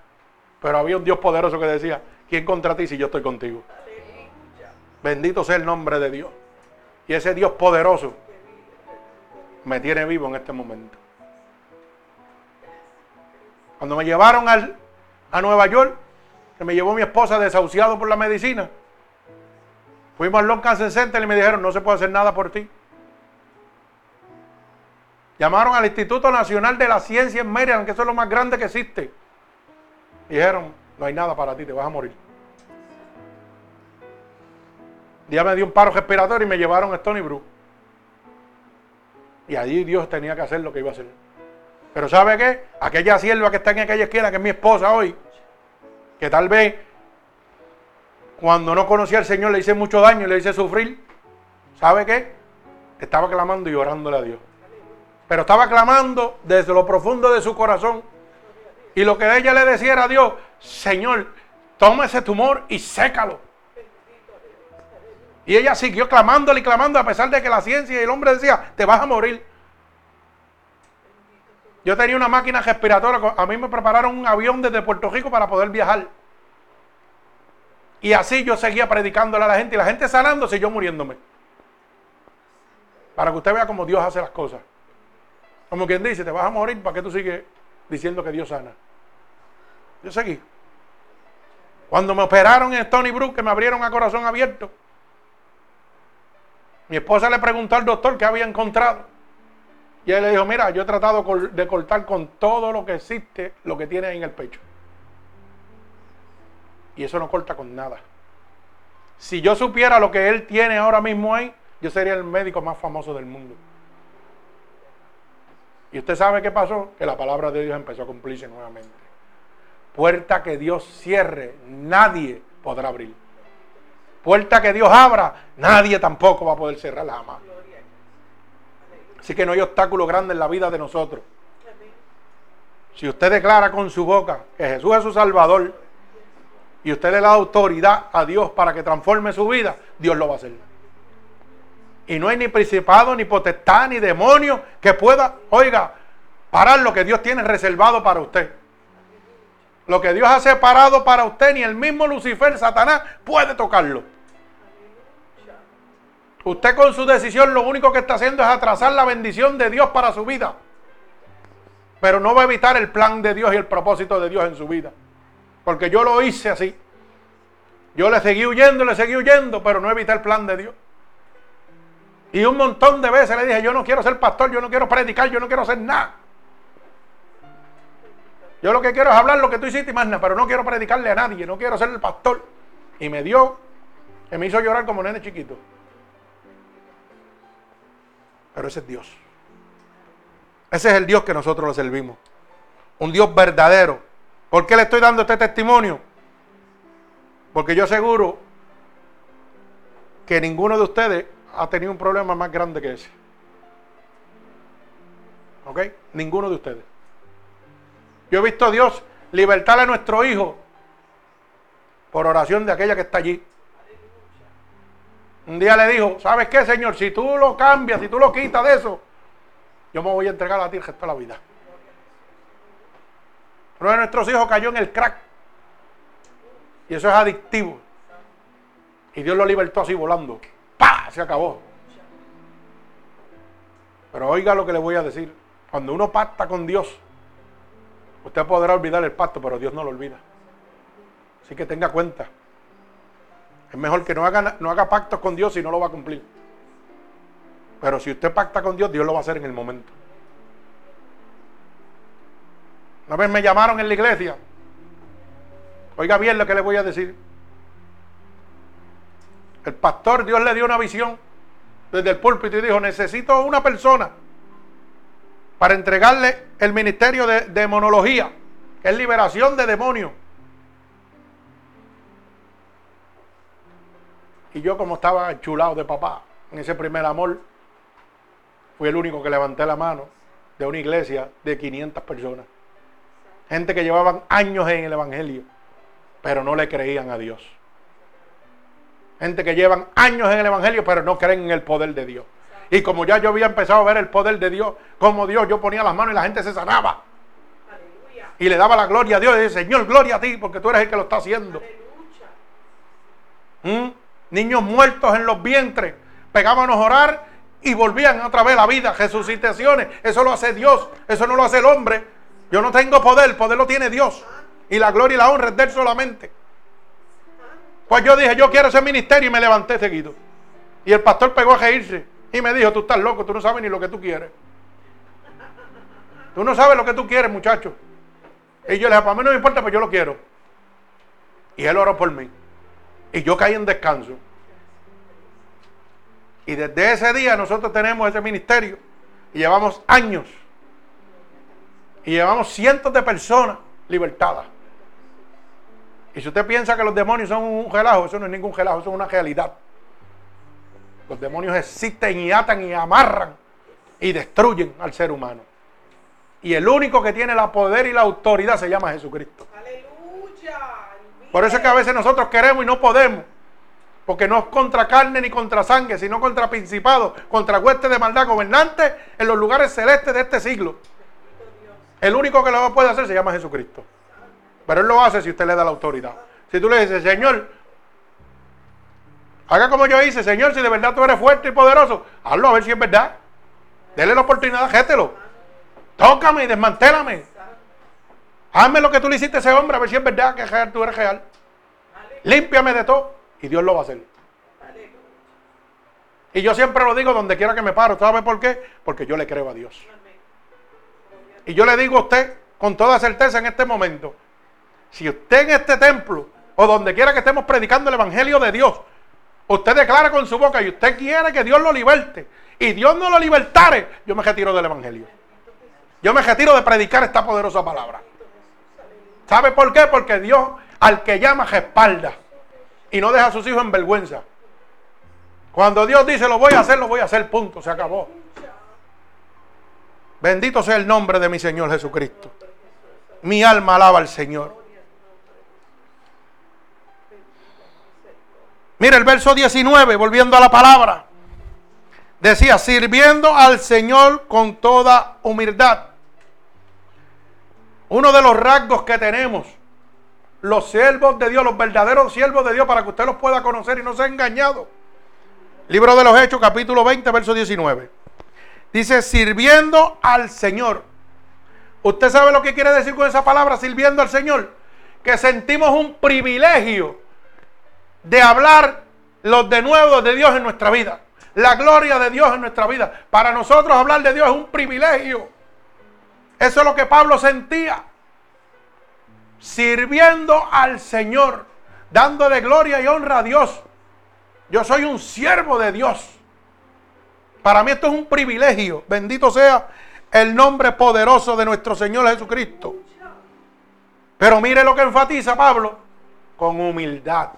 Pero había un Dios poderoso que decía, ¿quién contra ti si yo estoy contigo? Bendito sea el nombre de Dios. Y ese Dios poderoso me tiene vivo en este momento. Cuando me llevaron al, a Nueva York, que me llevó mi esposa desahuciado por la medicina, fuimos al Long Cancer Center y me dijeron, no se puede hacer nada por ti. Llamaron al Instituto Nacional de la Ciencia en Maryland, que eso es lo más grande que existe. dijeron, no hay nada para ti, te vas a morir. Ya me dio un paro respiratorio y me llevaron a Stony Brook. Y allí Dios tenía que hacer lo que iba a hacer. Pero ¿sabe qué? Aquella sierva que está en aquella esquina, que es mi esposa hoy, que tal vez cuando no conocía al Señor le hice mucho daño y le hice sufrir, ¿sabe qué? Estaba clamando y orándole a Dios. Pero estaba clamando desde lo profundo de su corazón. Y lo que ella le decía era a Dios, Señor, toma ese tumor y sécalo. Y ella siguió clamándole y clamando a pesar de que la ciencia y el hombre decía, te vas a morir. Yo tenía una máquina respiratoria, a mí me prepararon un avión desde Puerto Rico para poder viajar. Y así yo seguía predicándole a la gente y la gente sanándose y yo muriéndome. Para que usted vea cómo Dios hace las cosas. Como quien dice, te vas a morir, ¿para qué tú sigues diciendo que Dios sana? Yo seguí. Cuando me operaron en Stony Brook, que me abrieron a corazón abierto, mi esposa le preguntó al doctor qué había encontrado. Y él le dijo, mira, yo he tratado de cortar con todo lo que existe, lo que tiene ahí en el pecho. Y eso no corta con nada. Si yo supiera lo que él tiene ahora mismo ahí, yo sería el médico más famoso del mundo. Y usted sabe qué pasó, que la palabra de Dios empezó a cumplirse nuevamente. Puerta que Dios cierre, nadie podrá abrir. Puerta que Dios abra, nadie tampoco va a poder cerrarla jamás. Así que no hay obstáculo grande en la vida de nosotros. Si usted declara con su boca que Jesús es su Salvador y usted le da autoridad a Dios para que transforme su vida, Dios lo va a hacer. Y no hay ni principado, ni potestad, ni demonio que pueda, oiga, parar lo que Dios tiene reservado para usted. Lo que Dios ha separado para usted, ni el mismo Lucifer, Satanás, puede tocarlo. Usted con su decisión lo único que está haciendo es atrasar la bendición de Dios para su vida. Pero no va a evitar el plan de Dios y el propósito de Dios en su vida. Porque yo lo hice así. Yo le seguí huyendo, le seguí huyendo, pero no evité el plan de Dios. Y un montón de veces le dije, yo no quiero ser pastor, yo no quiero predicar, yo no quiero hacer nada. Yo lo que quiero es hablar lo que tú hiciste y más nada, pero no quiero predicarle a nadie, no quiero ser el pastor. Y me dio, que me hizo llorar como nene chiquito. Pero ese es Dios. Ese es el Dios que nosotros le servimos. Un Dios verdadero. ¿Por qué le estoy dando este testimonio? Porque yo aseguro que ninguno de ustedes ha tenido un problema más grande que ese. ¿Ok? Ninguno de ustedes. Yo he visto a Dios libertar a nuestro hijo por oración de aquella que está allí. Un día le dijo, ¿sabes qué, Señor? Si tú lo cambias, si tú lo quitas de eso, yo me voy a entregar a ti el resto de la vida. Uno de nuestros hijos cayó en el crack. Y eso es adictivo. Y Dios lo libertó así volando. ¡Pah! Se acabó. Pero oiga lo que le voy a decir. Cuando uno pacta con Dios, usted podrá olvidar el pacto, pero Dios no lo olvida. Así que tenga cuenta. Es mejor que no haga, no haga pactos con Dios si no lo va a cumplir. Pero si usted pacta con Dios, Dios lo va a hacer en el momento. Una vez me llamaron en la iglesia Oiga bien lo que le voy a decir. El pastor, Dios le dio una visión desde el púlpito y dijo, necesito una persona para entregarle el ministerio de demonología, que es liberación de demonios. Y yo como estaba chulado de papá en ese primer amor, fui el único que levanté la mano de una iglesia de 500 personas. Gente que llevaban años en el Evangelio pero no le creían a Dios. Gente que llevan años en el Evangelio, pero no creen en el poder de Dios. Y como ya yo había empezado a ver el poder de Dios, como Dios, yo ponía las manos y la gente se sanaba. Y le daba la gloria a Dios y decía, Señor, gloria a ti, porque tú eres el que lo está haciendo. ¿Mm? Niños muertos en los vientres, pegábamos a orar y volvían otra vez a la vida, resucitaciones. Eso lo hace Dios, eso no lo hace el hombre. Yo no tengo poder, el poder lo tiene Dios. Y la gloria y la honra es de Él solamente. Pues yo dije, yo quiero ese ministerio y me levanté seguido. Y el pastor pegó a reírse y me dijo, tú estás loco, tú no sabes ni lo que tú quieres. Tú no sabes lo que tú quieres, muchacho. Y yo le dije, para mí no me importa, pues yo lo quiero. Y él oró por mí. Y yo caí en descanso. Y desde ese día nosotros tenemos ese ministerio. Y llevamos años. Y llevamos cientos de personas libertadas. Y si usted piensa que los demonios son un relajo, eso no es ningún relajo, eso es una realidad. Los demonios existen y atan y amarran y destruyen al ser humano. Y el único que tiene la poder y la autoridad se llama Jesucristo. Aleluya. Por eso es que a veces nosotros queremos y no podemos. Porque no es contra carne ni contra sangre, sino contra principados, contra huestes de maldad, gobernantes en los lugares celestes de este siglo. El único que lo puede hacer se llama Jesucristo. Pero Él lo hace si usted le da la autoridad. Si tú le dices, Señor, haga como yo hice, Señor, si de verdad tú eres fuerte y poderoso, hazlo a ver si es verdad. Dele la oportunidad, gételo. Tócame y desmantélame. Hazme lo que tú le hiciste a ese hombre, a ver si es verdad que tú eres real. Límpiame de todo y Dios lo va a hacer. Y yo siempre lo digo donde quiera que me paro. ¿Sabe por qué? Porque yo le creo a Dios. Y yo le digo a usted con toda certeza en este momento, si usted en este templo o donde quiera que estemos predicando el Evangelio de Dios, usted declara con su boca y usted quiere que Dios lo liberte y Dios no lo libertare, yo me retiro del Evangelio. Yo me retiro de predicar esta poderosa palabra. ¿Sabe por qué? Porque Dios al que llama respalda y no deja a sus hijos en vergüenza. Cuando Dios dice lo voy a hacer, lo voy a hacer, punto, se acabó. Bendito sea el nombre de mi Señor Jesucristo. Mi alma alaba al Señor. Mira el verso 19, volviendo a la palabra. Decía, sirviendo al Señor con toda humildad. Uno de los rasgos que tenemos los siervos de Dios, los verdaderos siervos de Dios, para que usted los pueda conocer y no sea engañado. Libro de los Hechos, capítulo 20, verso 19. Dice, sirviendo al Señor. ¿Usted sabe lo que quiere decir con esa palabra, sirviendo al Señor? Que sentimos un privilegio de hablar los de nuevo de Dios en nuestra vida. La gloria de Dios en nuestra vida. Para nosotros hablar de Dios es un privilegio. Eso es lo que Pablo sentía sirviendo al Señor, dándole gloria y honra a Dios. Yo soy un siervo de Dios. Para mí esto es un privilegio. Bendito sea el nombre poderoso de nuestro Señor Jesucristo. Pero mire lo que enfatiza Pablo, con humildad.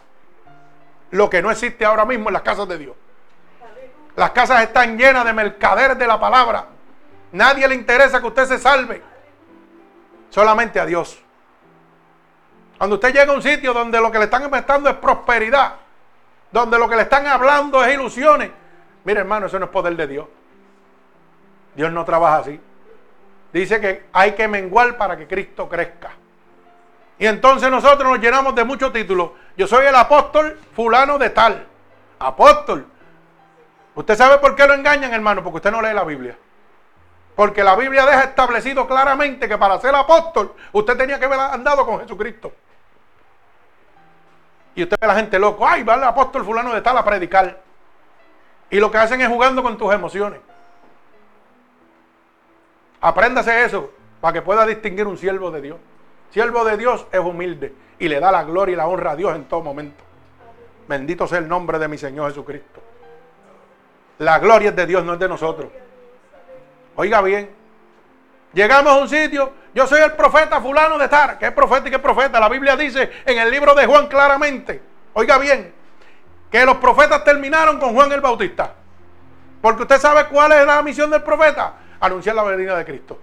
Lo que no existe ahora mismo en las casas de Dios. Las casas están llenas de mercaderes de la palabra. Nadie le interesa que usted se salve. Solamente a Dios. Cuando usted llega a un sitio donde lo que le están inventando es prosperidad, donde lo que le están hablando es ilusiones, mire hermano, eso no es poder de Dios. Dios no trabaja así. Dice que hay que menguar para que Cristo crezca. Y entonces nosotros nos llenamos de muchos títulos. Yo soy el apóstol fulano de tal. Apóstol. ¿Usted sabe por qué lo engañan, hermano? Porque usted no lee la Biblia. Porque la Biblia deja establecido claramente que para ser apóstol usted tenía que haber andado con Jesucristo. Y usted ve a la gente loco, ay, va el apóstol fulano de tal a predicar. Y lo que hacen es jugando con tus emociones. Apréndase eso para que pueda distinguir un siervo de Dios. Siervo de Dios es humilde y le da la gloria y la honra a Dios en todo momento. Bendito sea el nombre de mi Señor Jesucristo. La gloria es de Dios, no es de nosotros. Oiga bien, llegamos a un sitio yo soy el profeta fulano de Tar. ¿Qué profeta y qué profeta? La Biblia dice en el libro de Juan claramente. Oiga bien, que los profetas terminaron con Juan el Bautista. Porque usted sabe cuál es la misión del profeta. Anunciar la venida de Cristo.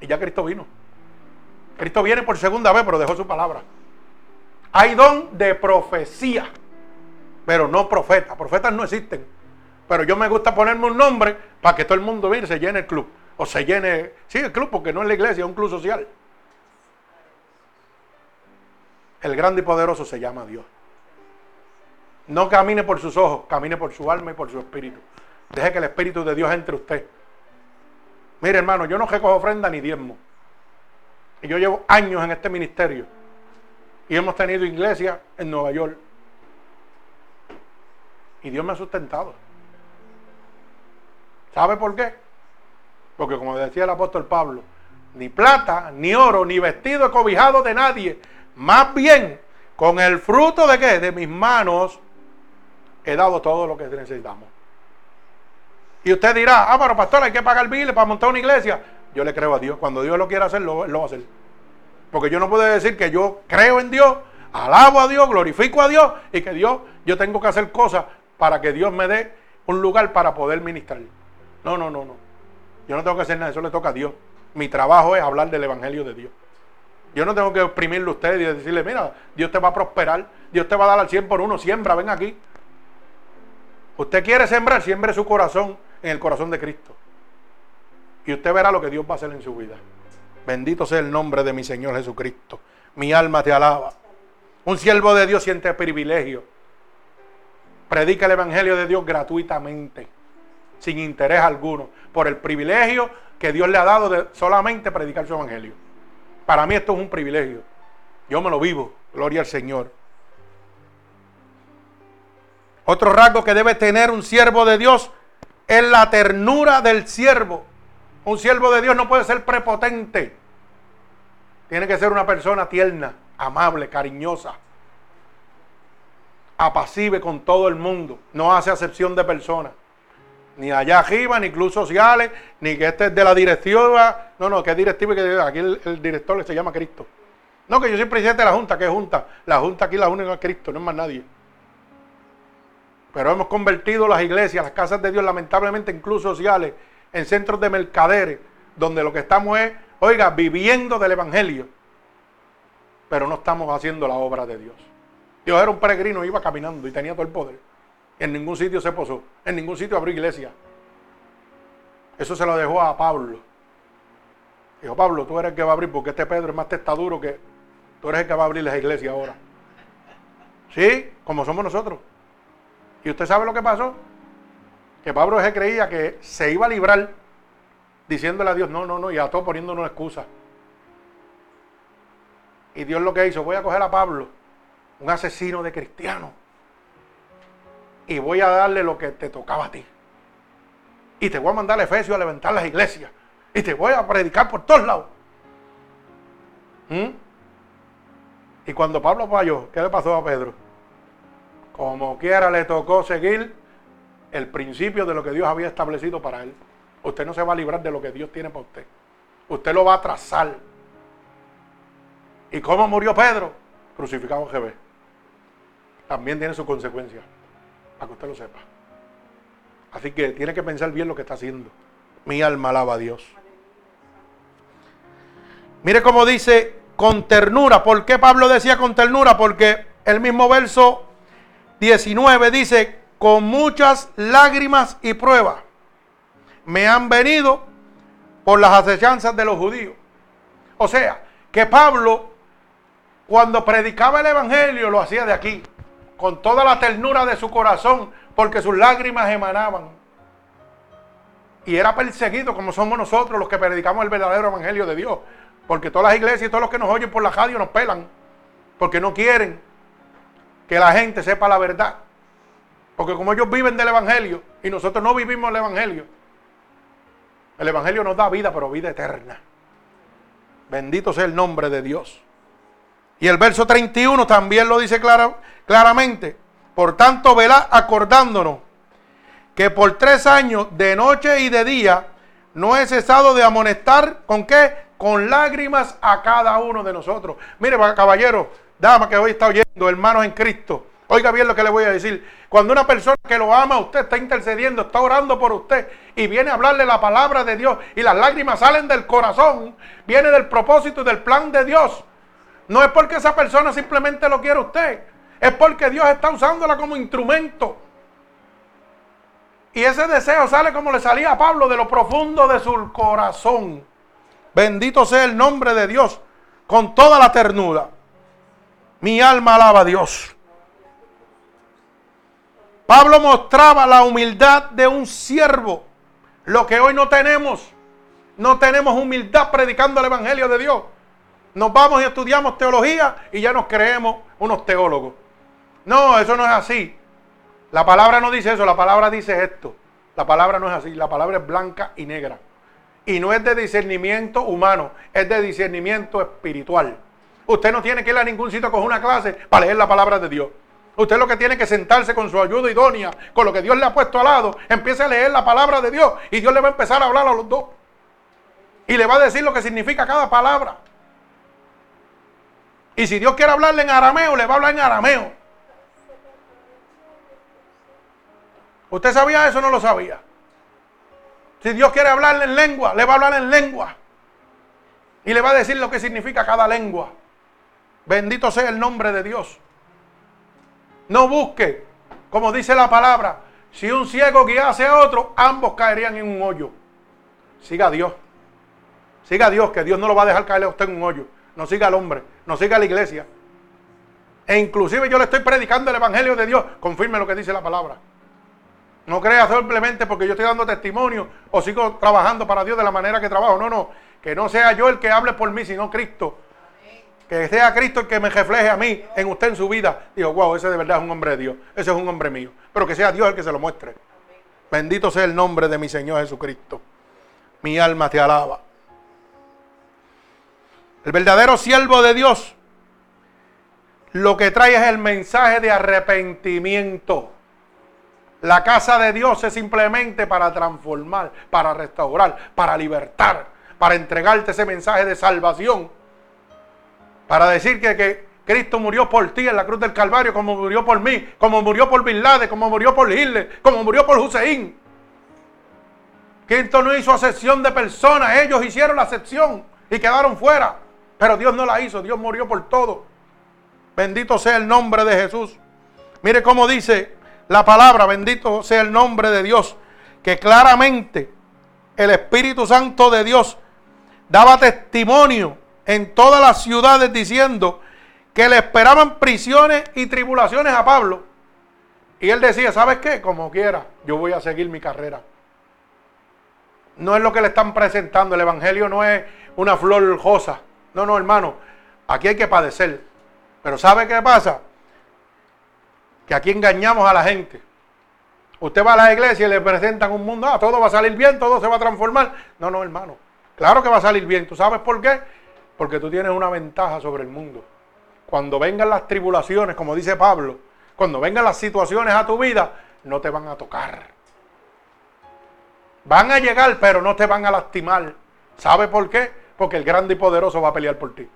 Y ya Cristo vino. Cristo viene por segunda vez, pero dejó su palabra. Hay don de profecía, pero no profeta. Profetas no existen. Pero yo me gusta ponerme un nombre para que todo el mundo y se llene el club o se llene, sí, el club, porque no es la iglesia, es un club social. El grande y poderoso se llama Dios. No camine por sus ojos, camine por su alma y por su espíritu. Deje que el espíritu de Dios entre usted. Mire, hermano, yo no recojo ofrenda ni diezmo. Y yo llevo años en este ministerio. Y hemos tenido iglesia en Nueva York. Y Dios me ha sustentado. ¿Sabe por qué? Porque como decía el apóstol Pablo, ni plata, ni oro, ni vestido cobijado de nadie. Más bien, con el fruto de qué? De mis manos he dado todo lo que necesitamos. Y usted dirá, ah, pero pastor, hay que pagar biles para montar una iglesia. Yo le creo a Dios. Cuando Dios lo quiera hacer, lo, lo va a hacer. Porque yo no puedo decir que yo creo en Dios, alabo a Dios, glorifico a Dios y que Dios, yo tengo que hacer cosas para que Dios me dé un lugar para poder ministrar. No, no, no, no. Yo no tengo que hacer nada, eso le toca a Dios. Mi trabajo es hablar del Evangelio de Dios. Yo no tengo que oprimirle a usted y decirle, mira, Dios te va a prosperar, Dios te va a dar al 100 por uno, siembra, ven aquí. Usted quiere sembrar, siembre su corazón en el corazón de Cristo. Y usted verá lo que Dios va a hacer en su vida. Bendito sea el nombre de mi Señor Jesucristo. Mi alma te alaba. Un siervo de Dios siente privilegio. Predica el Evangelio de Dios gratuitamente sin interés alguno, por el privilegio que Dios le ha dado de solamente predicar su evangelio. Para mí esto es un privilegio. Yo me lo vivo. Gloria al Señor. Otro rasgo que debe tener un siervo de Dios es la ternura del siervo. Un siervo de Dios no puede ser prepotente. Tiene que ser una persona tierna, amable, cariñosa, apacible con todo el mundo. No hace acepción de personas ni allá arriba, ni clubes sociales, ni que este es de la directiva. No, no, que es directivo y que aquí el, director se llama Cristo. No, que yo soy presidente de la Junta, que es Junta. La Junta aquí la única es Cristo, no es más nadie. Pero hemos convertido las iglesias, las casas de Dios, lamentablemente en clubes sociales, en centros de mercaderes, donde lo que estamos es, oiga, viviendo del Evangelio. Pero no estamos haciendo la obra de Dios. Dios era un peregrino, iba caminando y tenía todo el poder. En ningún sitio se posó. En ningún sitio abrió iglesia. Eso se lo dejó a Pablo. Dijo, Pablo, tú eres el que va a abrir porque este Pedro es más testaduro que... Tú eres el que va a abrir la iglesia ahora. Sí, como somos nosotros. ¿Y usted sabe lo que pasó? Que Pablo se creía que se iba a librar diciéndole a Dios, no, no, no, y a todo poniéndonos excusa. Y Dios lo que hizo, voy a coger a Pablo, un asesino de cristiano, y voy a darle lo que te tocaba a ti. Y te voy a mandar a Efesios a levantar las iglesias. Y te voy a predicar por todos lados. ¿Mm? Y cuando Pablo falló, ¿qué le pasó a Pedro? Como quiera le tocó seguir el principio de lo que Dios había establecido para él. Usted no se va a librar de lo que Dios tiene para usted. Usted lo va a trazar. ¿Y cómo murió Pedro? Crucificado en. También tiene su consecuencia. Para que usted lo sepa. Así que tiene que pensar bien lo que está haciendo. Mi alma alaba a Dios. Mire cómo dice con ternura. ¿Por qué Pablo decía con ternura? Porque el mismo verso 19 dice, con muchas lágrimas y pruebas me han venido por las acechanzas de los judíos. O sea, que Pablo, cuando predicaba el Evangelio, lo hacía de aquí, con toda la ternura de su corazón, porque sus lágrimas emanaban. Y era perseguido como somos nosotros los que predicamos el verdadero evangelio de Dios. Porque todas las iglesias y todos los que nos oyen por la radio nos pelan. Porque no quieren que la gente sepa la verdad. Porque como ellos viven del evangelio y nosotros no vivimos el evangelio. El evangelio nos da vida, pero vida eterna. Bendito sea el nombre de Dios. Y el verso 31 también lo dice claramente. Por tanto, velá acordándonos que por tres años, de noche y de día, no he cesado de amonestar, ¿con qué? Con lágrimas a cada uno de nosotros. Mire, caballero, dama que hoy está oyendo, hermanos en Cristo. Oiga bien lo que le voy a decir. Cuando una persona que lo ama, usted está intercediendo, está orando por usted y viene a hablarle la palabra de Dios y las lágrimas salen del corazón, viene del propósito y del plan de Dios. No es porque esa persona simplemente lo quiere usted es porque Dios está usándola como instrumento. Y ese deseo sale como le salía a Pablo de lo profundo de su corazón. Bendito sea el nombre de Dios con toda la ternura. Mi alma alaba a Dios. Pablo mostraba la humildad de un siervo, lo que hoy no tenemos. No tenemos humildad predicando el Evangelio de Dios. Nos vamos y estudiamos teología y ya nos creemos unos teólogos. No, eso no es así. La palabra no dice eso, la palabra dice esto. La palabra no es así, la palabra es blanca y negra. Y no es de discernimiento humano, es de discernimiento espiritual. Usted no tiene que ir a ningún sitio a coger una clase para leer la palabra de Dios. Usted lo que tiene que sentarse con su ayuda idónea, con lo que Dios le ha puesto al lado, empiece a leer la palabra de Dios y Dios le va a empezar a hablar a los dos. Y le va a decir lo que significa cada palabra. Y si Dios quiere hablarle en arameo, le va a hablar en arameo. ¿Usted sabía eso o no lo sabía? Si Dios quiere hablarle en lengua, le va a hablar en lengua. Y le va a decir lo que significa cada lengua. Bendito sea el nombre de Dios. No busque, como dice la palabra, si un ciego guiase a otro, ambos caerían en un hoyo. Siga a Dios. Siga a Dios, que Dios no lo va a dejar caerle a usted en un hoyo. No siga al hombre, no siga a la iglesia. E inclusive yo le estoy predicando el Evangelio de Dios. Confirme lo que dice la palabra. No crea simplemente porque yo estoy dando testimonio o sigo trabajando para Dios de la manera que trabajo. No, no. Que no sea yo el que hable por mí, sino Cristo. Que sea Cristo el que me refleje a mí en usted en su vida. Digo, wow, ese de verdad es un hombre de Dios. Ese es un hombre mío. Pero que sea Dios el que se lo muestre. Bendito sea el nombre de mi Señor Jesucristo. Mi alma te alaba. El verdadero siervo de Dios lo que trae es el mensaje de arrepentimiento. La casa de Dios es simplemente para transformar, para restaurar, para libertar, para entregarte ese mensaje de salvación. Para decir que, Cristo murió por ti en la cruz del Calvario, como murió por mí, como murió por Bin Laden, como murió por Hitler, como murió por Hussein. Cristo no hizo acepción de personas, ellos hicieron la acepción y quedaron fuera. Pero Dios no la hizo, Dios murió por todo. Bendito sea el nombre de Jesús. Mire cómo dice la palabra, bendito sea el nombre de Dios, que claramente el Espíritu Santo de Dios daba testimonio en todas las ciudades diciendo que le esperaban prisiones y tribulaciones a Pablo. Y él decía, ¿sabes qué? Como quiera, yo voy a seguir mi carrera. No es lo que le están presentando. El Evangelio no es una flor rosa. No, no, hermano. Aquí hay que padecer. Pero ¿sabe qué pasa? Que aquí engañamos a la gente. Usted va a la iglesia y le presentan un mundo, ah, todo va a salir bien, todo se va a transformar. No, no, hermano. Claro que va a salir bien. ¿Tú sabes por qué? Porque tú tienes una ventaja sobre el mundo. Cuando vengan las tribulaciones, como dice Pablo, cuando vengan las situaciones a tu vida, no te van a tocar. Van a llegar, pero no te van a lastimar. ¿Sabe por qué? Porque el grande y poderoso va a pelear por ti.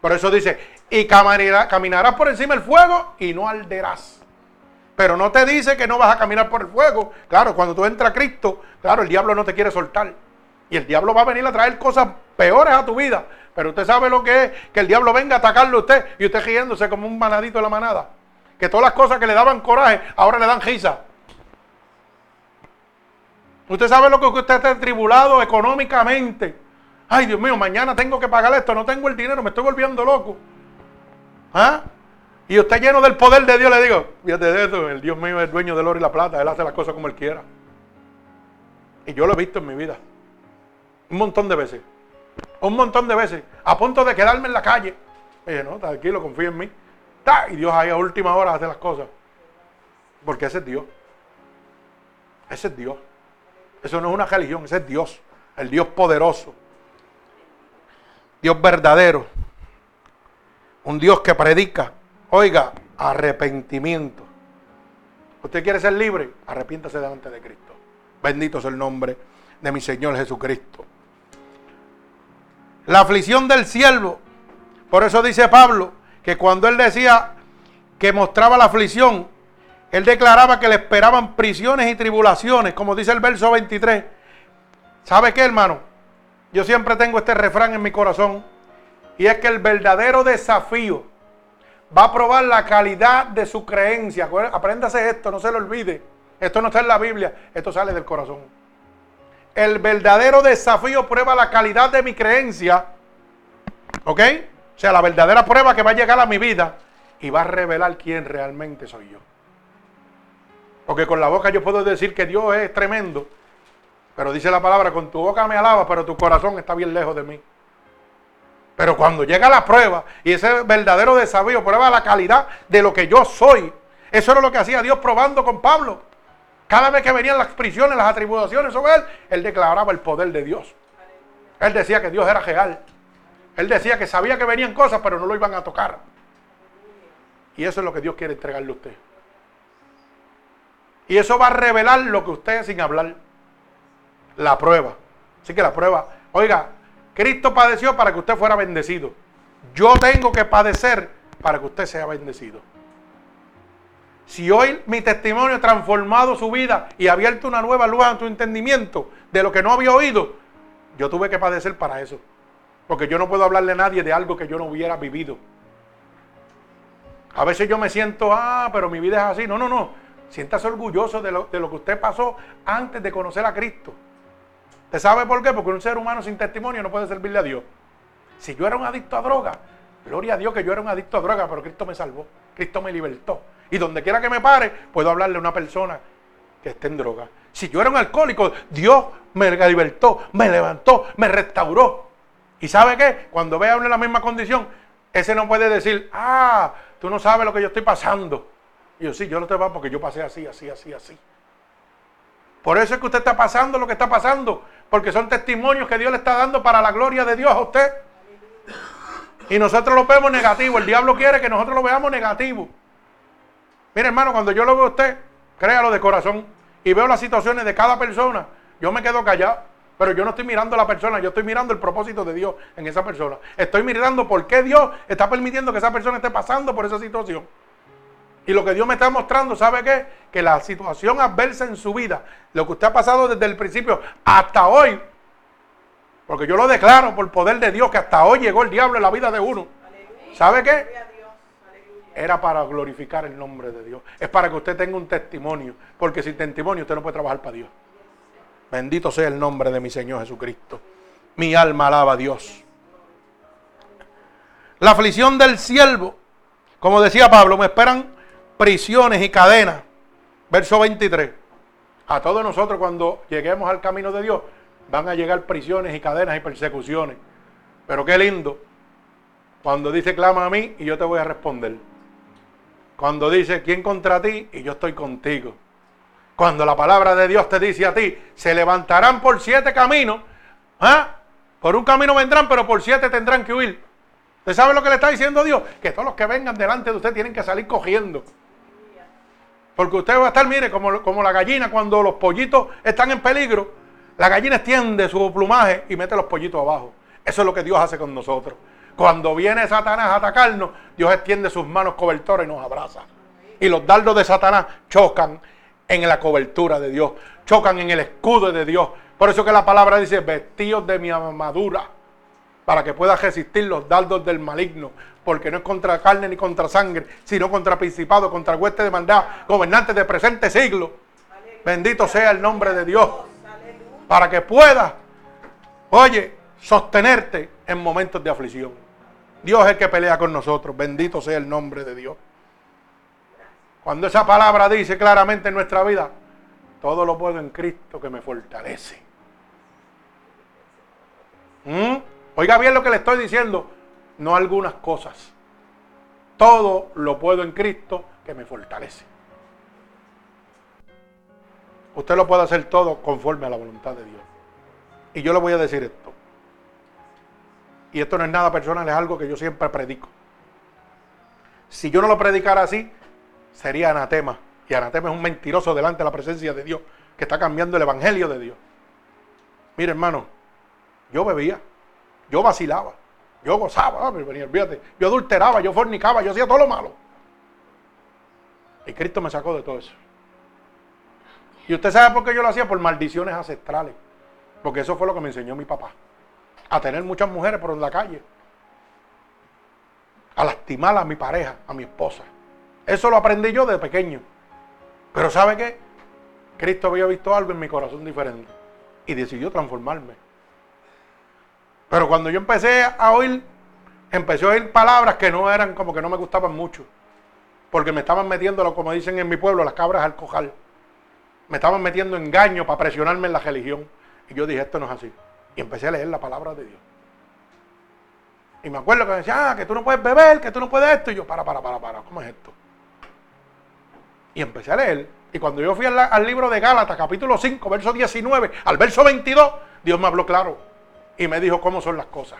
Por eso dice, y caminarás por encima del fuego y no arderás. Pero no te dice que no vas a caminar por el fuego. Claro, cuando tú entras a Cristo, claro, el diablo no te quiere soltar. Y el diablo va a venir a traer cosas peores a tu vida. Pero usted sabe lo que es que el diablo venga a atacarle a usted y usted riéndose como un manadito de la manada. Que todas las cosas que le daban coraje ahora le dan risa. Usted sabe lo que usted está tribulado económicamente. Ay, Dios mío, mañana tengo que pagar esto, no tengo el dinero, me estoy volviendo loco. ¿Ah? Y usted lleno del poder de Dios, le digo, fíjate de eso, el Dios mío es el dueño del oro y la plata, Él hace las cosas como Él quiera. Y yo lo he visto en mi vida. Un montón de veces. Un montón de veces. A punto de quedarme en la calle. Oye, no, tranquilo, confío en mí. Y Dios ahí a última hora hace las cosas. Porque ese es Dios. Ese es Dios. Eso no es una religión, ese es Dios. El Dios poderoso. Dios verdadero. Un Dios que predica. Oiga, arrepentimiento. ¿Usted quiere ser libre? Arrepiéntase delante de Cristo. Bendito es el nombre de mi Señor Jesucristo. La aflicción del siervo. Por eso dice Pablo que cuando él decía que mostraba la aflicción, él declaraba que le esperaban prisiones y tribulaciones, como dice el verso 23. ¿Sabe qué, hermano? Yo siempre tengo este refrán en mi corazón. Y es que el verdadero desafío va a probar la calidad de su creencia. Apréndase esto, no se lo olvide. Esto no está en la Biblia, esto sale del corazón. El verdadero desafío prueba la calidad de mi creencia. ¿Ok? O sea, la verdadera prueba que va a llegar a mi vida y va a revelar quién realmente soy yo. Porque con la boca yo puedo decir que Dios es tremendo. Pero dice la palabra, con tu boca me alaba, pero tu corazón está bien lejos de mí. Pero cuando llega la prueba y ese verdadero desafío prueba la calidad de lo que yo soy. Eso era lo que hacía Dios probando con Pablo. Cada vez que venían las prisiones, las atribuciones sobre él, él declaraba el poder de Dios. Él decía que Dios era real. Él decía que sabía que venían cosas, pero no lo iban a tocar. Y eso es lo que Dios quiere entregarle a usted. Y eso va a revelar lo que usted sin hablar. La prueba. Así que la prueba. Oiga, Cristo padeció para que usted fuera bendecido. Yo tengo que padecer para que usted sea bendecido. Si hoy mi testimonio ha transformado su vida y ha abierto una nueva luz a tu entendimiento de lo que no había oído, yo tuve que padecer para eso. Porque yo no puedo hablarle a nadie de algo que yo no hubiera vivido. A veces yo me siento, ah, pero mi vida es así. No, no, no. Siéntase orgulloso de lo, de lo que usted pasó antes de conocer a Cristo. ¿Usted sabe por qué? Porque un ser humano sin testimonio no puede servirle a Dios. Si yo era un adicto a droga, gloria a Dios que yo era un adicto a droga, pero Cristo me salvó. Cristo me libertó. Y donde quiera que me pare, puedo hablarle a una persona que esté en droga. Si yo era un alcohólico, Dios me libertó, me levantó, me restauró. ¿Y sabe qué? Cuando vea uno en la misma condición, ese no puede decir, ah, tú no sabes lo que yo estoy pasando. Y yo, sí, yo no te va porque yo pasé así, así, así, así. Por eso es que usted está pasando lo que está pasando. Porque son testimonios que Dios le está dando para la gloria de Dios a usted. Y nosotros lo vemos negativo. El diablo quiere que nosotros lo veamos negativo. Mire, hermano, cuando yo lo veo a usted, créalo de corazón, y veo las situaciones de cada persona, yo me quedo callado. Pero yo no estoy mirando a la persona, yo estoy mirando el propósito de Dios en esa persona. Estoy mirando por qué Dios está permitiendo que esa persona esté pasando por esa situación. Y lo que Dios me está mostrando, ¿sabe qué? Que la situación adversa en su vida, lo que usted ha pasado desde el principio hasta hoy, porque yo lo declaro por poder de Dios que hasta hoy llegó el diablo en la vida de uno. ¿Sabe qué? Era para glorificar el nombre de Dios. Es para que usted tenga un testimonio. Porque sin testimonio usted no puede trabajar para Dios. Bendito sea el nombre de mi Señor Jesucristo. Mi alma alaba a Dios. La aflicción del siervo. Como decía Pablo, me esperan prisiones y cadenas. Verso 23. A todos nosotros cuando lleguemos al camino de Dios van a llegar prisiones y cadenas y persecuciones. Pero qué lindo. Cuando dice clama a mí y yo te voy a responder. Cuando dice quién contra ti y yo estoy contigo. Cuando la palabra de Dios te dice a ti, se levantarán por siete caminos. ¿ah? Por un camino vendrán, pero por siete tendrán que huir. ¿Usted sabe lo que le está diciendo Dios? Que todos los que vengan delante de usted tienen que salir cogiendo. Porque usted va a estar, mire, como, como la gallina cuando los pollitos están en peligro. La gallina extiende su plumaje y mete los pollitos abajo. Eso es lo que Dios hace con nosotros. Cuando viene Satanás a atacarnos, Dios extiende sus manos cobertoras y nos abraza. Y los dardos de Satanás chocan en la cobertura de Dios, chocan en el escudo de Dios. Por eso que la palabra dice, vestidos de mi armadura para que pueda resistir los dardos del maligno, porque no es contra carne ni contra sangre, sino contra principado, contra hueste de maldad, gobernantes de presente siglo. Bendito sea el nombre de Dios, para que pueda, oye, sostenerte en momentos de aflicción. Dios es el que pelea con nosotros, bendito sea el nombre de Dios. Cuando esa palabra dice claramente en nuestra vida, todo lo puedo en Cristo que me fortalece. ¿Mm? Oiga bien lo que le estoy diciendo, no algunas cosas. Todo lo puedo en Cristo que me fortalece. Usted lo puede hacer todo conforme a la voluntad de Dios. Y yo le voy a decir esto. Y esto no es nada personal, es algo que yo siempre predico. Si yo no lo predicara así, sería anatema. Y anatema es un mentiroso delante de la presencia de Dios, que está cambiando el evangelio de Dios. Mire, hermano, yo bebía. Yo vacilaba. Yo gozaba. Ah, yo adulteraba, yo fornicaba, yo hacía todo lo malo. Y Cristo me sacó de todo eso. Y usted sabe por qué yo lo hacía, por maldiciones ancestrales. Porque eso fue lo que me enseñó mi papá. A tener muchas mujeres por la calle. A lastimar a mi pareja, a mi esposa. Eso lo aprendí yo de pequeño. Pero ¿sabe qué? Cristo había visto algo en mi corazón diferente. Y decidió transformarme. Pero cuando yo empecé a oír, empecé a oír palabras que no eran como que no me gustaban mucho. Porque me estaban metiendo, como dicen en mi pueblo, las cabras al cojal. Me estaban metiendo engaño para presionarme en la religión. Y yo dije, esto no es así. Y empecé a leer la palabra de Dios. Y me acuerdo que me decía, ah, que tú no puedes beber, que tú no puedes esto. Y yo, para, para, para, para, ¿cómo es esto? Y empecé a leer. Y cuando yo fui al, libro de Gálatas, capítulo 5, verso 19, al verso 22, Dios me habló claro y me dijo cómo son las cosas.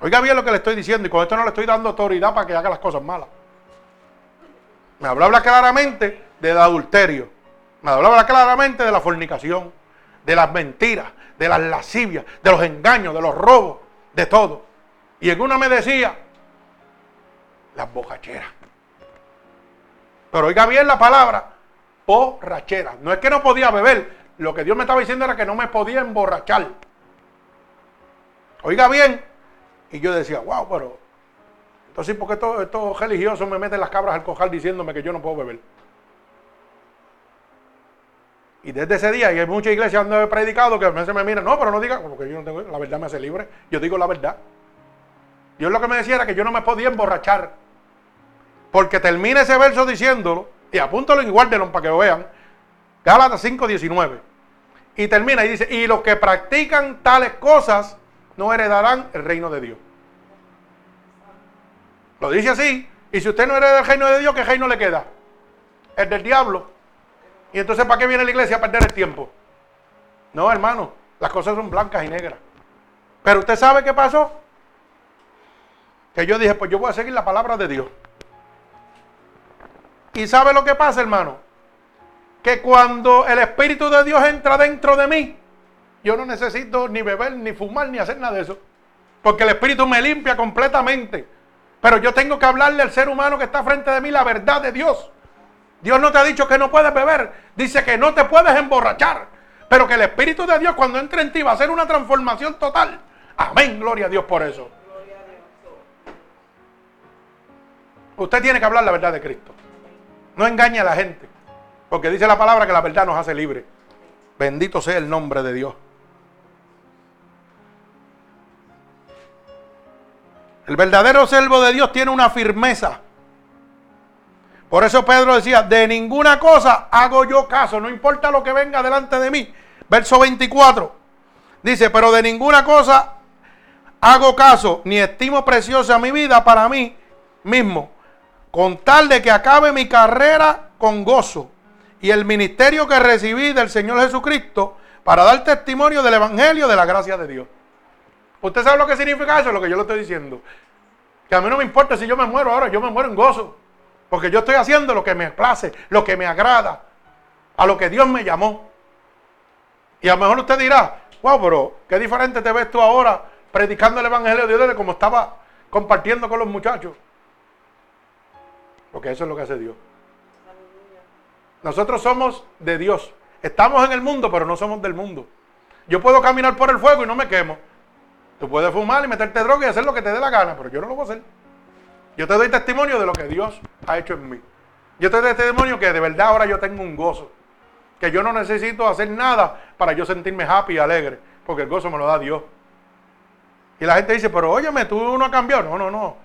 Oiga bien lo que le estoy diciendo y con esto no le estoy dando autoridad para que haga las cosas malas. Me hablaba claramente del adulterio. Me hablaba claramente de la fornicación, de las mentiras, de las lascivias, de los engaños, de los robos, de todo. Y en una me decía, las bocacheras. Pero oiga bien la palabra, borrachera. No es que no podía beber, lo que Dios me estaba diciendo era que no me podía emborrachar. Oiga bien. Y yo decía, wow, pero. Entonces, ¿por qué estos, religiosos me meten las cabras al cojal diciéndome que yo no puedo beber? Y desde ese día, y hay muchas iglesias donde he predicado que a veces me miran, no, pero no diga, porque yo no tengo, la verdad me hace libre. Yo digo la verdad. Dios lo que me decía era que yo no me podía emborrachar. Porque termina ese verso diciéndolo, y apúntalo y guárdenlo para que lo vean. Gálatas 5:19. Y termina y dice, y los que practican tales cosas no heredarán el reino de Dios. Lo dice así. Y si usted no hereda el reino de Dios, ¿qué reino le queda? El del diablo. Y entonces, ¿para qué viene la iglesia a perder el tiempo? No, hermano, las cosas son blancas y negras. Pero usted sabe qué pasó. Que yo dije, pues yo voy a seguir la palabra de Dios. ¿Y sabe lo que pasa, hermano? que cuando el Espíritu de Dios entra dentro de mí, yo no necesito ni beber, ni fumar, ni hacer nada de eso. Porque el Espíritu me limpia completamente. Pero yo tengo que hablarle al ser humano que está frente de mí la verdad de Dios. Dios no te ha dicho que no puedes beber. Dice que no te puedes emborrachar. Pero que el Espíritu de Dios cuando entre en ti va a hacer una transformación total. Amén, gloria a Dios por eso. Usted tiene que hablar la verdad de Cristo. No engañe a la gente. Porque dice la palabra que la verdad nos hace libre. Bendito sea el nombre de Dios. El verdadero siervo de Dios tiene una firmeza. Por eso Pedro decía, de ninguna cosa hago yo caso, no importa lo que venga delante de mí. Verso 24. Dice, pero de ninguna cosa hago caso, ni estimo preciosa mi vida para mí mismo, con tal de que acabe mi carrera con gozo y el ministerio que recibí del Señor Jesucristo para dar testimonio del Evangelio de la gracia de Dios. ¿Usted sabe lo que significa eso? Lo que yo le estoy diciendo. Que a mí no me importa si yo me muero ahora, yo me muero en gozo. Porque yo estoy haciendo lo que me place, lo que me agrada, a lo que Dios me llamó. Y a lo mejor usted dirá, wow, pero qué diferente te ves tú ahora predicando el Evangelio de Dios de como estaba compartiendo con los muchachos. Porque eso es lo que hace Dios. Nosotros somos de Dios. Estamos en el mundo, pero no somos del mundo. Yo puedo caminar por el fuego y no me quemo. Tú puedes fumar y meterte droga y hacer lo que te dé la gana, pero yo no lo voy a hacer. Yo te doy testimonio de lo que Dios ha hecho en mí. Yo te doy testimonio que de verdad ahora yo tengo un gozo. Que yo no necesito hacer nada para yo sentirme happy y alegre, porque el gozo me lo da Dios. Y la gente dice, pero óyeme, tú no has cambiado. No, no, no.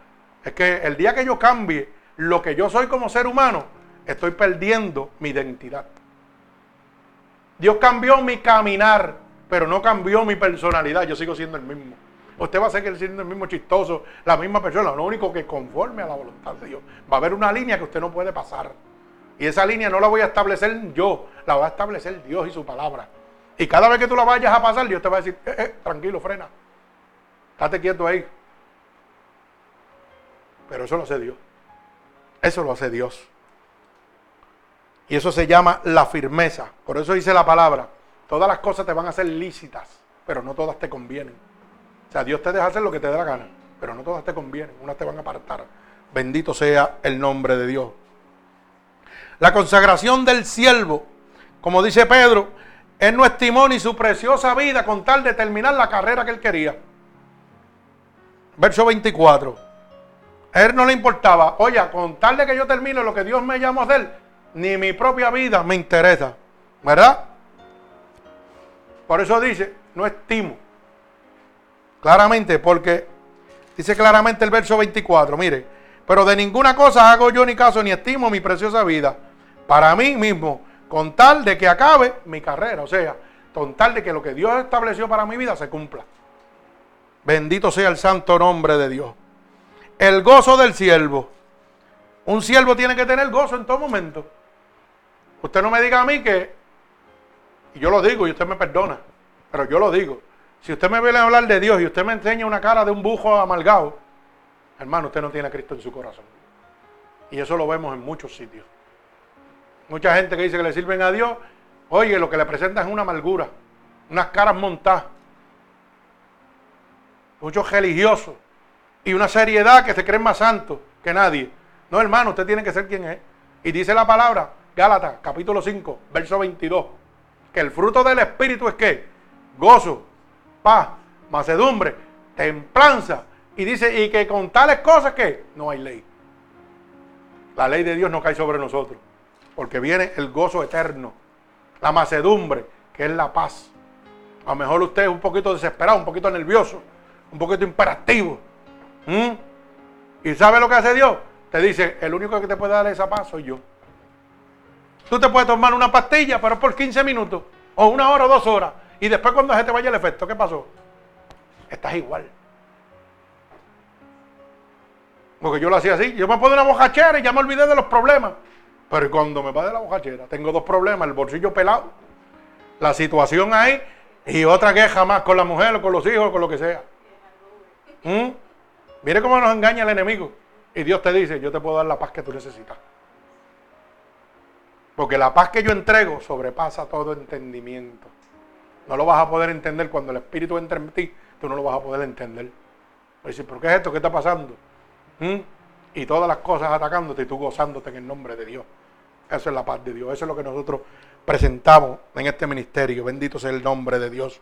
Es que el día que yo cambie lo que yo soy como ser humano, estoy perdiendo mi identidad. Dios cambió mi caminar, pero no cambió mi personalidad. Yo sigo siendo el mismo. Usted va a seguir siendo el mismo chistoso, la misma persona. Lo único que conforme a la voluntad de Dios. Va a haber una línea que usted no puede pasar. Y esa línea no la voy a establecer yo, la va a establecer Dios y su palabra. Y cada vez que tú la vayas a pasar, Dios te va a decir, eh, eh, tranquilo, frena. Estate quieto ahí. Pero eso lo hace Dios. Eso lo hace Dios. Y eso se llama la firmeza. Por eso dice la palabra. Todas las cosas te van a ser lícitas, pero no todas te convienen. O sea, Dios te deja hacer lo que te dé la gana, pero no todas te convienen. Unas te van a apartar. Bendito sea el nombre de Dios. La consagración del siervo, como dice Pedro, él no estimó ni su preciosa vida con tal de terminar la carrera que él quería. Verso 24. A él no le importaba, oye, con tal de que yo termine lo que Dios me llamó a hacer, ni mi propia vida me interesa. ¿Verdad? Por eso dice, no estimo. Claramente, porque dice claramente el verso 24, mire, pero de ninguna cosa hago yo ni caso ni estimo mi preciosa vida para mí mismo, con tal de que acabe mi carrera, o sea, con tal de que lo que Dios estableció para mi vida se cumpla. Bendito sea el santo nombre de Dios. El gozo del siervo. Un siervo tiene que tener gozo en todo momento. Usted no me diga a mí que, y yo lo digo y usted me perdona, pero yo lo digo. Si usted me viene a hablar de Dios y usted me enseña una cara de un bujo amargado, hermano, usted no tiene a Cristo en su corazón. Y eso lo vemos en muchos sitios. Mucha gente que dice que le sirven a Dios, oye, lo que le presentan es una amargura, unas caras montadas. Muchos religiosos y una seriedad que se creen más santos que nadie. No, hermano, usted tiene que ser quien es. Y dice la palabra, Gálatas, capítulo 5, verso 22, que el fruto del Espíritu es que gozo, paz, macedumbre, templanza. Y dice, y que con tales cosas que no hay ley. La ley de Dios no cae sobre nosotros porque viene el gozo eterno, la macedumbre, que es la paz. A lo mejor usted es un poquito desesperado, un poquito nervioso, un poquito imperativo. ¿Y sabe lo que hace Dios? Te dice, el único que te puede dar esa paz soy yo. Tú te puedes tomar una pastilla, pero por 15 minutos, o una hora o dos horas, y después cuando se te vaya el efecto, ¿qué pasó? Estás igual. Porque yo lo hacía así, yo me pongo una bojachera y ya me olvidé de los problemas. Pero cuando me va de la bojachera, tengo dos problemas, el bolsillo pelado, la situación ahí y otra queja más con la mujer o con los hijos o con lo que sea. ¿Mm? Mire cómo nos engaña el enemigo. Y Dios te dice, yo te puedo dar la paz que tú necesitas. Porque la paz que yo entrego sobrepasa todo entendimiento. No lo vas a poder entender cuando el Espíritu entra en ti, tú no lo vas a poder entender. Decir, ¿pero qué es esto? ¿Qué está pasando? ¿Mm? Y todas las cosas atacándote y tú gozándote en el nombre de Dios. Eso es la paz de Dios. Eso es lo que nosotros presentamos en este ministerio. Bendito sea el nombre de Dios.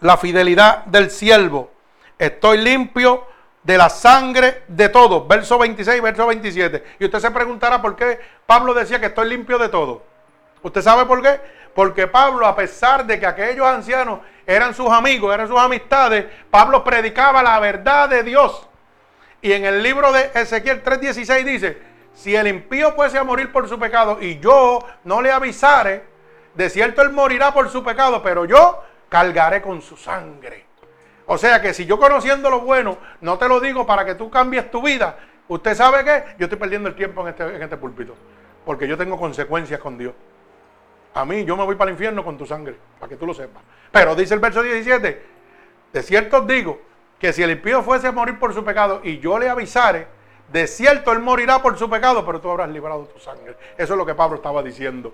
La fidelidad del siervo. Estoy limpio de la sangre de todos. Verso 26, verso 27. Y usted se preguntará por qué Pablo decía que estoy limpio de todo. ¿Usted sabe por qué? Porque Pablo, a pesar de que aquellos ancianos eran sus amigos, eran sus amistades, Pablo predicaba la verdad de Dios. Y en el libro de Ezequiel 3:16 dice, si el impío fuese a morir por su pecado y yo no le avisare, de cierto él morirá por su pecado, pero yo cargaré con su sangre. O sea que si yo conociendo lo bueno, no te lo digo para que tú cambies tu vida, usted sabe que yo estoy perdiendo el tiempo en este, en este púlpito, porque yo tengo consecuencias con Dios. A mí yo me voy para el infierno con tu sangre, para que tú lo sepas. Pero dice el verso 17, de cierto os digo que si el impío fuese a morir por su pecado y yo le avisare, de cierto él morirá por su pecado, pero tú habrás librado tu sangre. Eso es lo que Pablo estaba diciendo.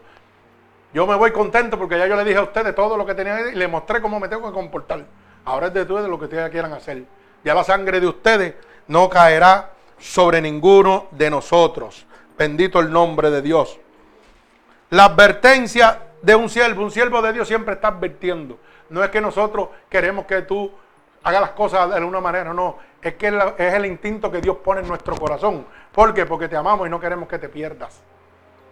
Yo me voy contento porque ya yo le dije a ustedes todo lo que tenía y le mostré cómo me tengo que comportar. Ahora es de ustedes lo que ustedes quieran hacer. Ya la sangre de ustedes no caerá sobre ninguno de nosotros. Bendito el nombre de Dios. La advertencia de un siervo, un siervo de Dios siempre está advirtiendo. No es que nosotros queremos que tú hagas las cosas de alguna manera, no. Es que es el instinto que Dios pone en nuestro corazón. ¿Por qué? Porque te amamos y no queremos que te pierdas.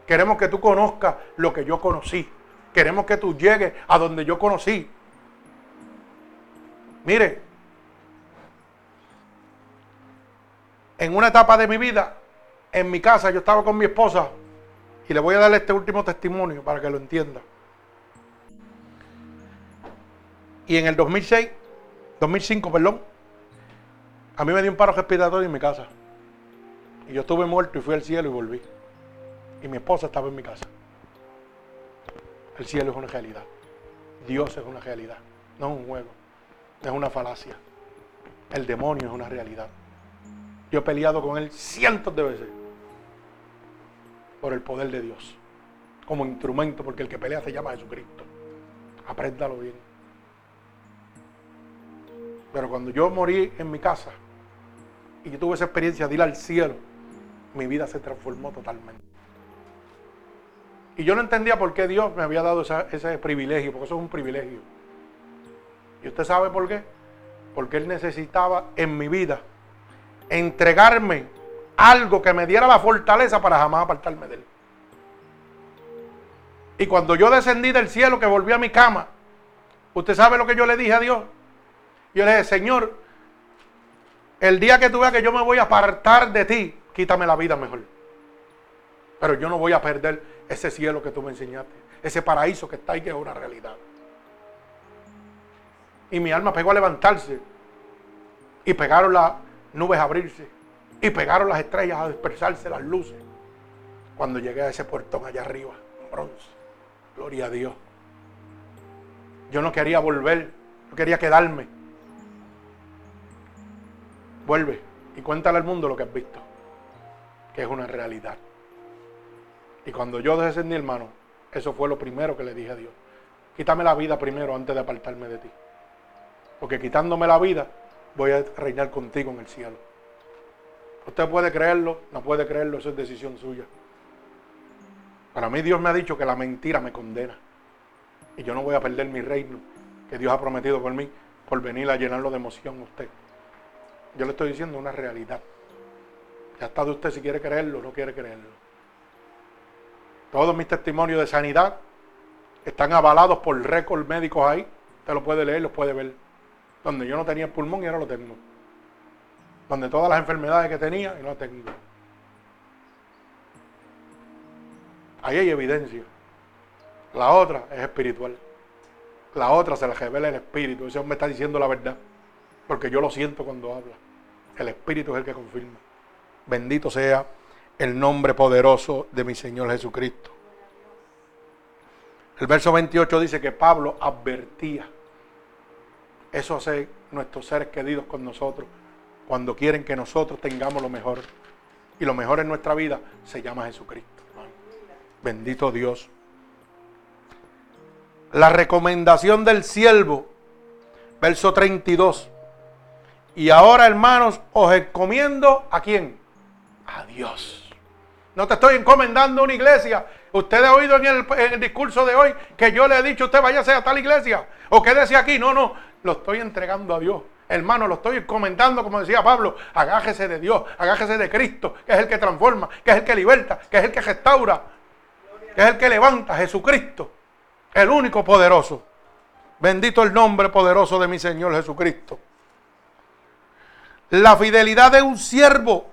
Queremos que tú conozcas lo que yo conocí. Queremos que tú llegues a donde yo conocí. Mire, en una etapa de mi vida, en mi casa, yo estaba con mi esposa y le voy a dar este último testimonio para que lo entienda. Y en el 2006, 2005, perdón, a mí me dio un paro respiratorio en mi casa. Y yo estuve muerto y fui al cielo y volví. Y mi esposa estaba en mi casa. El cielo es una realidad. Dios es una realidad, no es un juego es una falacia. El demonio es una realidad. Yo he peleado con él cientos de veces por el poder de Dios. Como instrumento, porque el que pelea se llama Jesucristo. Apréndalo bien. Pero cuando yo morí en mi casa y yo tuve esa experiencia de ir al cielo, mi vida se transformó totalmente. Y yo no entendía por qué Dios me había dado ese privilegio, porque eso es un privilegio. ¿Y usted sabe por qué? Porque Él necesitaba en mi vida entregarme algo que me diera la fortaleza para jamás apartarme de Él. Y cuando yo descendí del cielo, que volví a mi cama, ¿usted sabe lo que yo le dije a Dios? Yo le dije, Señor, el día que tú veas que yo me voy a apartar de ti, quítame la vida mejor. Pero yo no voy a perder ese cielo que tú me enseñaste, ese paraíso que está ahí que es una realidad. Y mi alma pegó a levantarse. Y pegaron las nubes a abrirse. Y pegaron las estrellas a dispersarse las luces. Cuando llegué a ese puertón allá arriba, bronce. Gloria a Dios. Yo no quería volver, no quería quedarme. Vuelve y cuéntale al mundo lo que has visto, que es una realidad. Y cuando yo descendí, hermano, eso fue lo primero que le dije a Dios. Quítame la vida primero antes de apartarme de ti. Porque quitándome la vida, voy a reinar contigo en el cielo. Usted puede creerlo, no puede creerlo, eso es decisión suya. Para mí Dios me ha dicho que la mentira me condena. Y yo no voy a perder mi reino que Dios ha prometido por mí por venir a llenarlo de emoción a usted. Yo le estoy diciendo una realidad. Ya está de usted si quiere creerlo o no quiere creerlo. Todos mis testimonios de sanidad están avalados por récords médicos ahí. Usted lo puede leer, los puede ver donde yo no tenía pulmón y ahora lo tengo. Donde todas las enfermedades que tenía y no tengo. Ahí hay evidencia. La otra es espiritual. La otra se la revela el espíritu. Ese hombre está diciendo la verdad. Porque yo lo siento cuando habla. El espíritu es el que confirma. Bendito sea el nombre poderoso de mi Señor Jesucristo. El verso 28 dice que Pablo advertía eso hace nuestros seres queridos con nosotros cuando quieren que nosotros tengamos lo mejor. Y lo mejor en nuestra vida se llama Jesucristo. Bendito Dios. La recomendación del siervo, verso 32. Y ahora, hermanos, os encomiendo a quién? A Dios. No te estoy encomendando una iglesia. Usted ha oído en el, en el, discurso de hoy que yo le he dicho, usted váyase a tal iglesia. O quédese aquí. No, no lo estoy entregando a Dios. Hermano, lo estoy comentando, como decía Pablo, agájese de Dios, agájese de Cristo, que es el que transforma, que es el que liberta, que es el que restaura, que es el que levanta, Jesucristo, el único poderoso. Bendito el nombre poderoso de mi Señor Jesucristo. La fidelidad de un siervo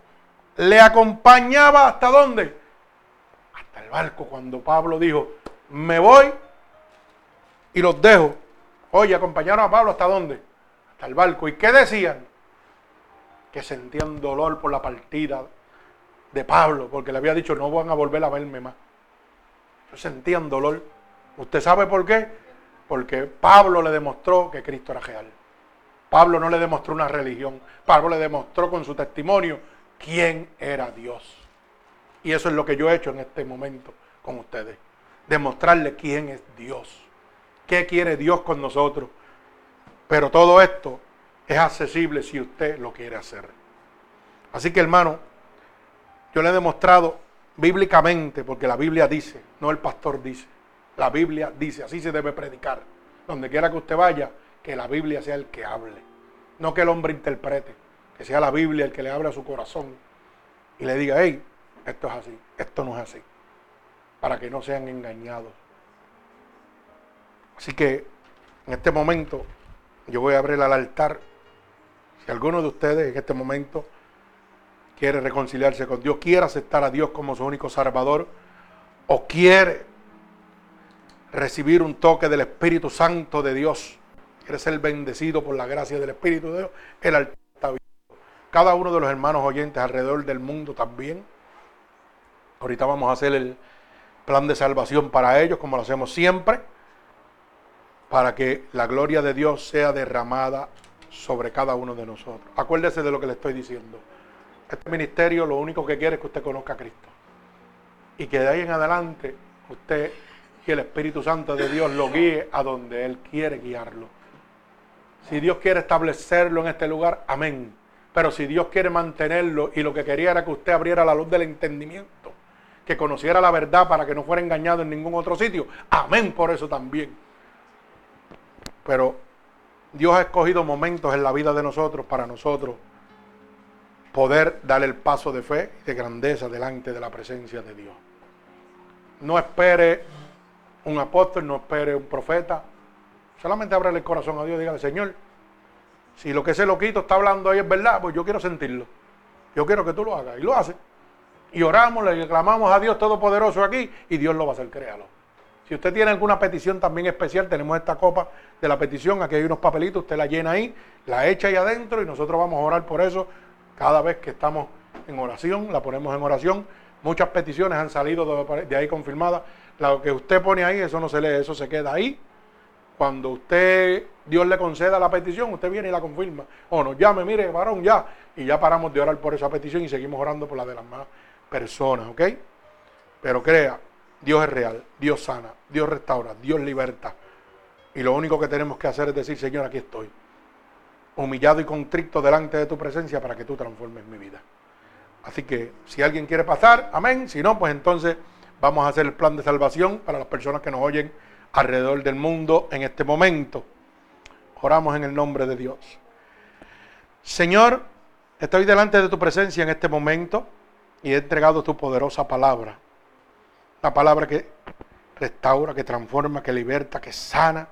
le acompañaba hasta dónde? Hasta el barco cuando Pablo dijo, me voy y los dejo. Oye, acompañaron a Pablo hasta dónde? Hasta el barco. ¿Y qué decían? Que sentían dolor por la partida de Pablo, porque le había dicho, no van a volver a verme más. sentían dolor. ¿Usted sabe por qué? Porque Pablo le demostró que Cristo era real. Pablo no le demostró una religión. Pablo le demostró con su testimonio quién era Dios. Y eso es lo que yo he hecho en este momento con ustedes. Demostrarle quién es Dios. ¿Qué quiere Dios con nosotros? Pero todo esto es accesible si usted lo quiere hacer. Así que hermano, yo le he demostrado bíblicamente, porque la Biblia dice, no el pastor dice, la Biblia dice, así se debe predicar. Donde quiera que usted vaya, que la Biblia sea el que hable, no que el hombre interprete, que sea la Biblia el que le abra su corazón y le diga, hey, esto es así, esto no es así, para que no sean engañados. Así que en este momento yo voy a abrir al altar. Si alguno de ustedes en este momento quiere reconciliarse con Dios, quiere aceptar a Dios como su único salvador, o quiere recibir un toque del Espíritu Santo de Dios, quiere ser bendecido por la gracia del Espíritu de Dios, el altar está abierto. Cada uno de los hermanos oyentes alrededor del mundo también. Ahorita vamos a hacer el plan de salvación para ellos, como lo hacemos siempre para que la gloria de Dios sea derramada sobre cada uno de nosotros. Acuérdese de lo que le estoy diciendo. Este ministerio lo único que quiere es que usted conozca a Cristo. Y que de ahí en adelante usted y el Espíritu Santo de Dios lo guíe a donde Él quiere guiarlo. Si Dios quiere establecerlo en este lugar, amén. Pero si Dios quiere mantenerlo y lo que quería era que usted abriera la luz del entendimiento, que conociera la verdad para que no fuera engañado en ningún otro sitio, amén por eso también. Pero Dios ha escogido momentos en la vida de nosotros para nosotros poder dar el paso de fe y de grandeza delante de la presencia de Dios. No espere un apóstol, no espere un profeta. Solamente abre el corazón a Dios y dígale, Señor, si lo que ese loquito está hablando ahí es verdad, pues yo quiero sentirlo. Yo quiero que tú lo hagas. Y lo hace. Y oramos, le reclamamos a Dios Todopoderoso aquí y Dios lo va a hacer, créalo. Si usted tiene alguna petición también especial, tenemos esta copa de la petición, aquí hay unos papelitos, usted la llena ahí, la echa ahí adentro y nosotros vamos a orar por eso cada vez que estamos en oración, la ponemos en oración. Muchas peticiones han salido de ahí confirmadas. Lo que usted pone ahí, eso no se lee, eso se queda ahí. Cuando usted, Dios le conceda la petición, usted viene y la confirma. O nos llame, mire, varón, ya. Y ya paramos de orar por esa petición y seguimos orando por la de las más personas, ¿ok? Pero crea, Dios es real, Dios sana, Dios restaura, Dios liberta. Y lo único que tenemos que hacer es decir, Señor, aquí estoy. Humillado y contrito delante de tu presencia para que tú transformes mi vida. Así que si alguien quiere pasar, amén. Si no, pues entonces vamos a hacer el plan de salvación para las personas que nos oyen alrededor del mundo en este momento. Oramos en el nombre de Dios. Señor, estoy delante de tu presencia en este momento y he entregado tu poderosa palabra. La palabra que restaura, que transforma, que liberta, que sana.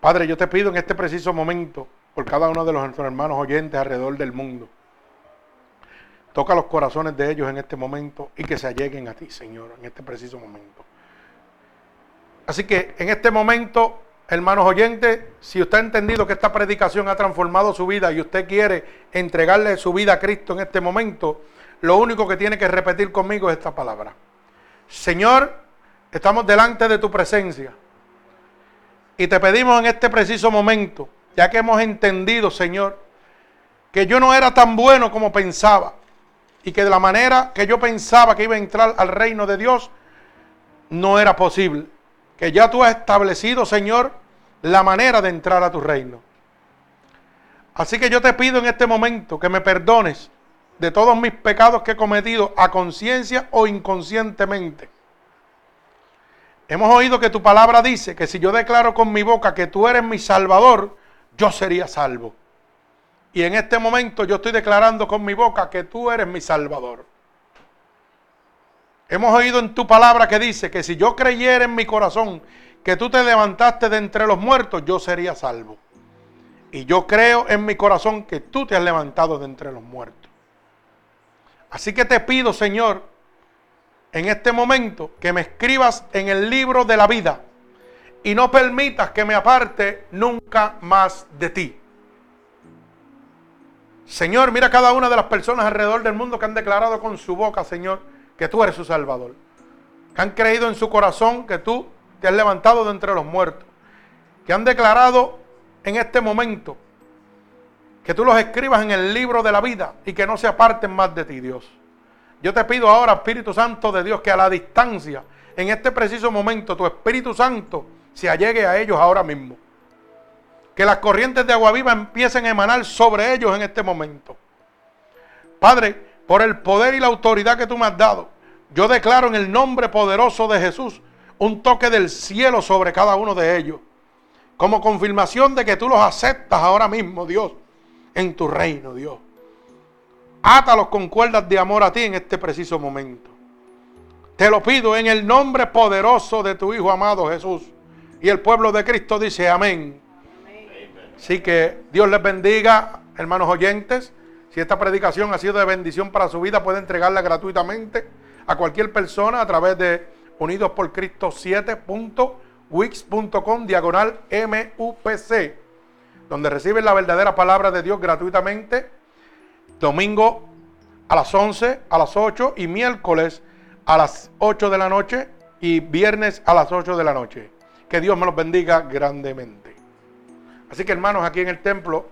Padre, yo te pido en este preciso momento por cada uno de los hermanos oyentes alrededor del mundo. Toca los corazones de ellos en este momento y que se alleguen a ti, Señor, en este preciso momento. Así que en este momento, hermanos oyentes, si usted ha entendido que esta predicación ha transformado su vida y usted quiere entregarle su vida a Cristo en este momento, lo único que tiene que repetir conmigo es esta palabra. Señor, estamos delante de tu presencia. Y te pedimos en este preciso momento, ya que hemos entendido, Señor, que yo no era tan bueno como pensaba. Y que de la manera que yo pensaba que iba a entrar al reino de Dios, no era posible. Que ya tú has establecido, Señor, la manera de entrar a tu reino. Así que yo te pido en este momento que me perdones de todos mis pecados que he cometido a conciencia o inconscientemente. Hemos oído que tu palabra dice que si yo declaro con mi boca que tú eres mi salvador, yo sería salvo. Y en este momento yo estoy declarando con mi boca que tú eres mi salvador. Hemos oído en tu palabra que dice que si yo creyera en mi corazón que tú te levantaste de entre los muertos, yo sería salvo. Y yo creo en mi corazón que tú te has levantado de entre los muertos. Así que te pido, Señor, en este momento que me escribas en el libro de la vida y no permitas que me aparte nunca más de ti. Señor, mira cada una de las personas alrededor del mundo que han declarado con su boca, Señor, que tú eres su Salvador. Que han creído en su corazón que tú te has levantado de entre los muertos. Que han declarado en este momento que tú los escribas en el libro de la vida y que no se aparten más de ti, Dios. Yo te pido ahora, Espíritu Santo de Dios, que a la distancia, en este preciso momento, tu Espíritu Santo se allegue a ellos ahora mismo. Que las corrientes de agua viva empiecen a emanar sobre ellos en este momento. Padre, por el poder y la autoridad que tú me has dado, yo declaro en el nombre poderoso de Jesús un toque del cielo sobre cada uno de ellos. Como confirmación de que tú los aceptas ahora mismo, Dios, en tu reino, Dios. Átalos con cuerdas de amor a ti en este preciso momento. Te lo pido en el nombre poderoso de tu Hijo amado Jesús. Y el pueblo de Cristo dice amén. Así que Dios les bendiga, hermanos oyentes. Si esta predicación ha sido de bendición para su vida, puede entregarla gratuitamente a cualquier persona a través de Unidos por Cristo 7.wix.com diagonal MUPC, donde reciben la verdadera palabra de Dios gratuitamente. Domingo a las 11, a las 8 y miércoles a las 8 de la noche y viernes a las 8 de la noche. Que Dios me los bendiga grandemente. Así que hermanos, aquí en el templo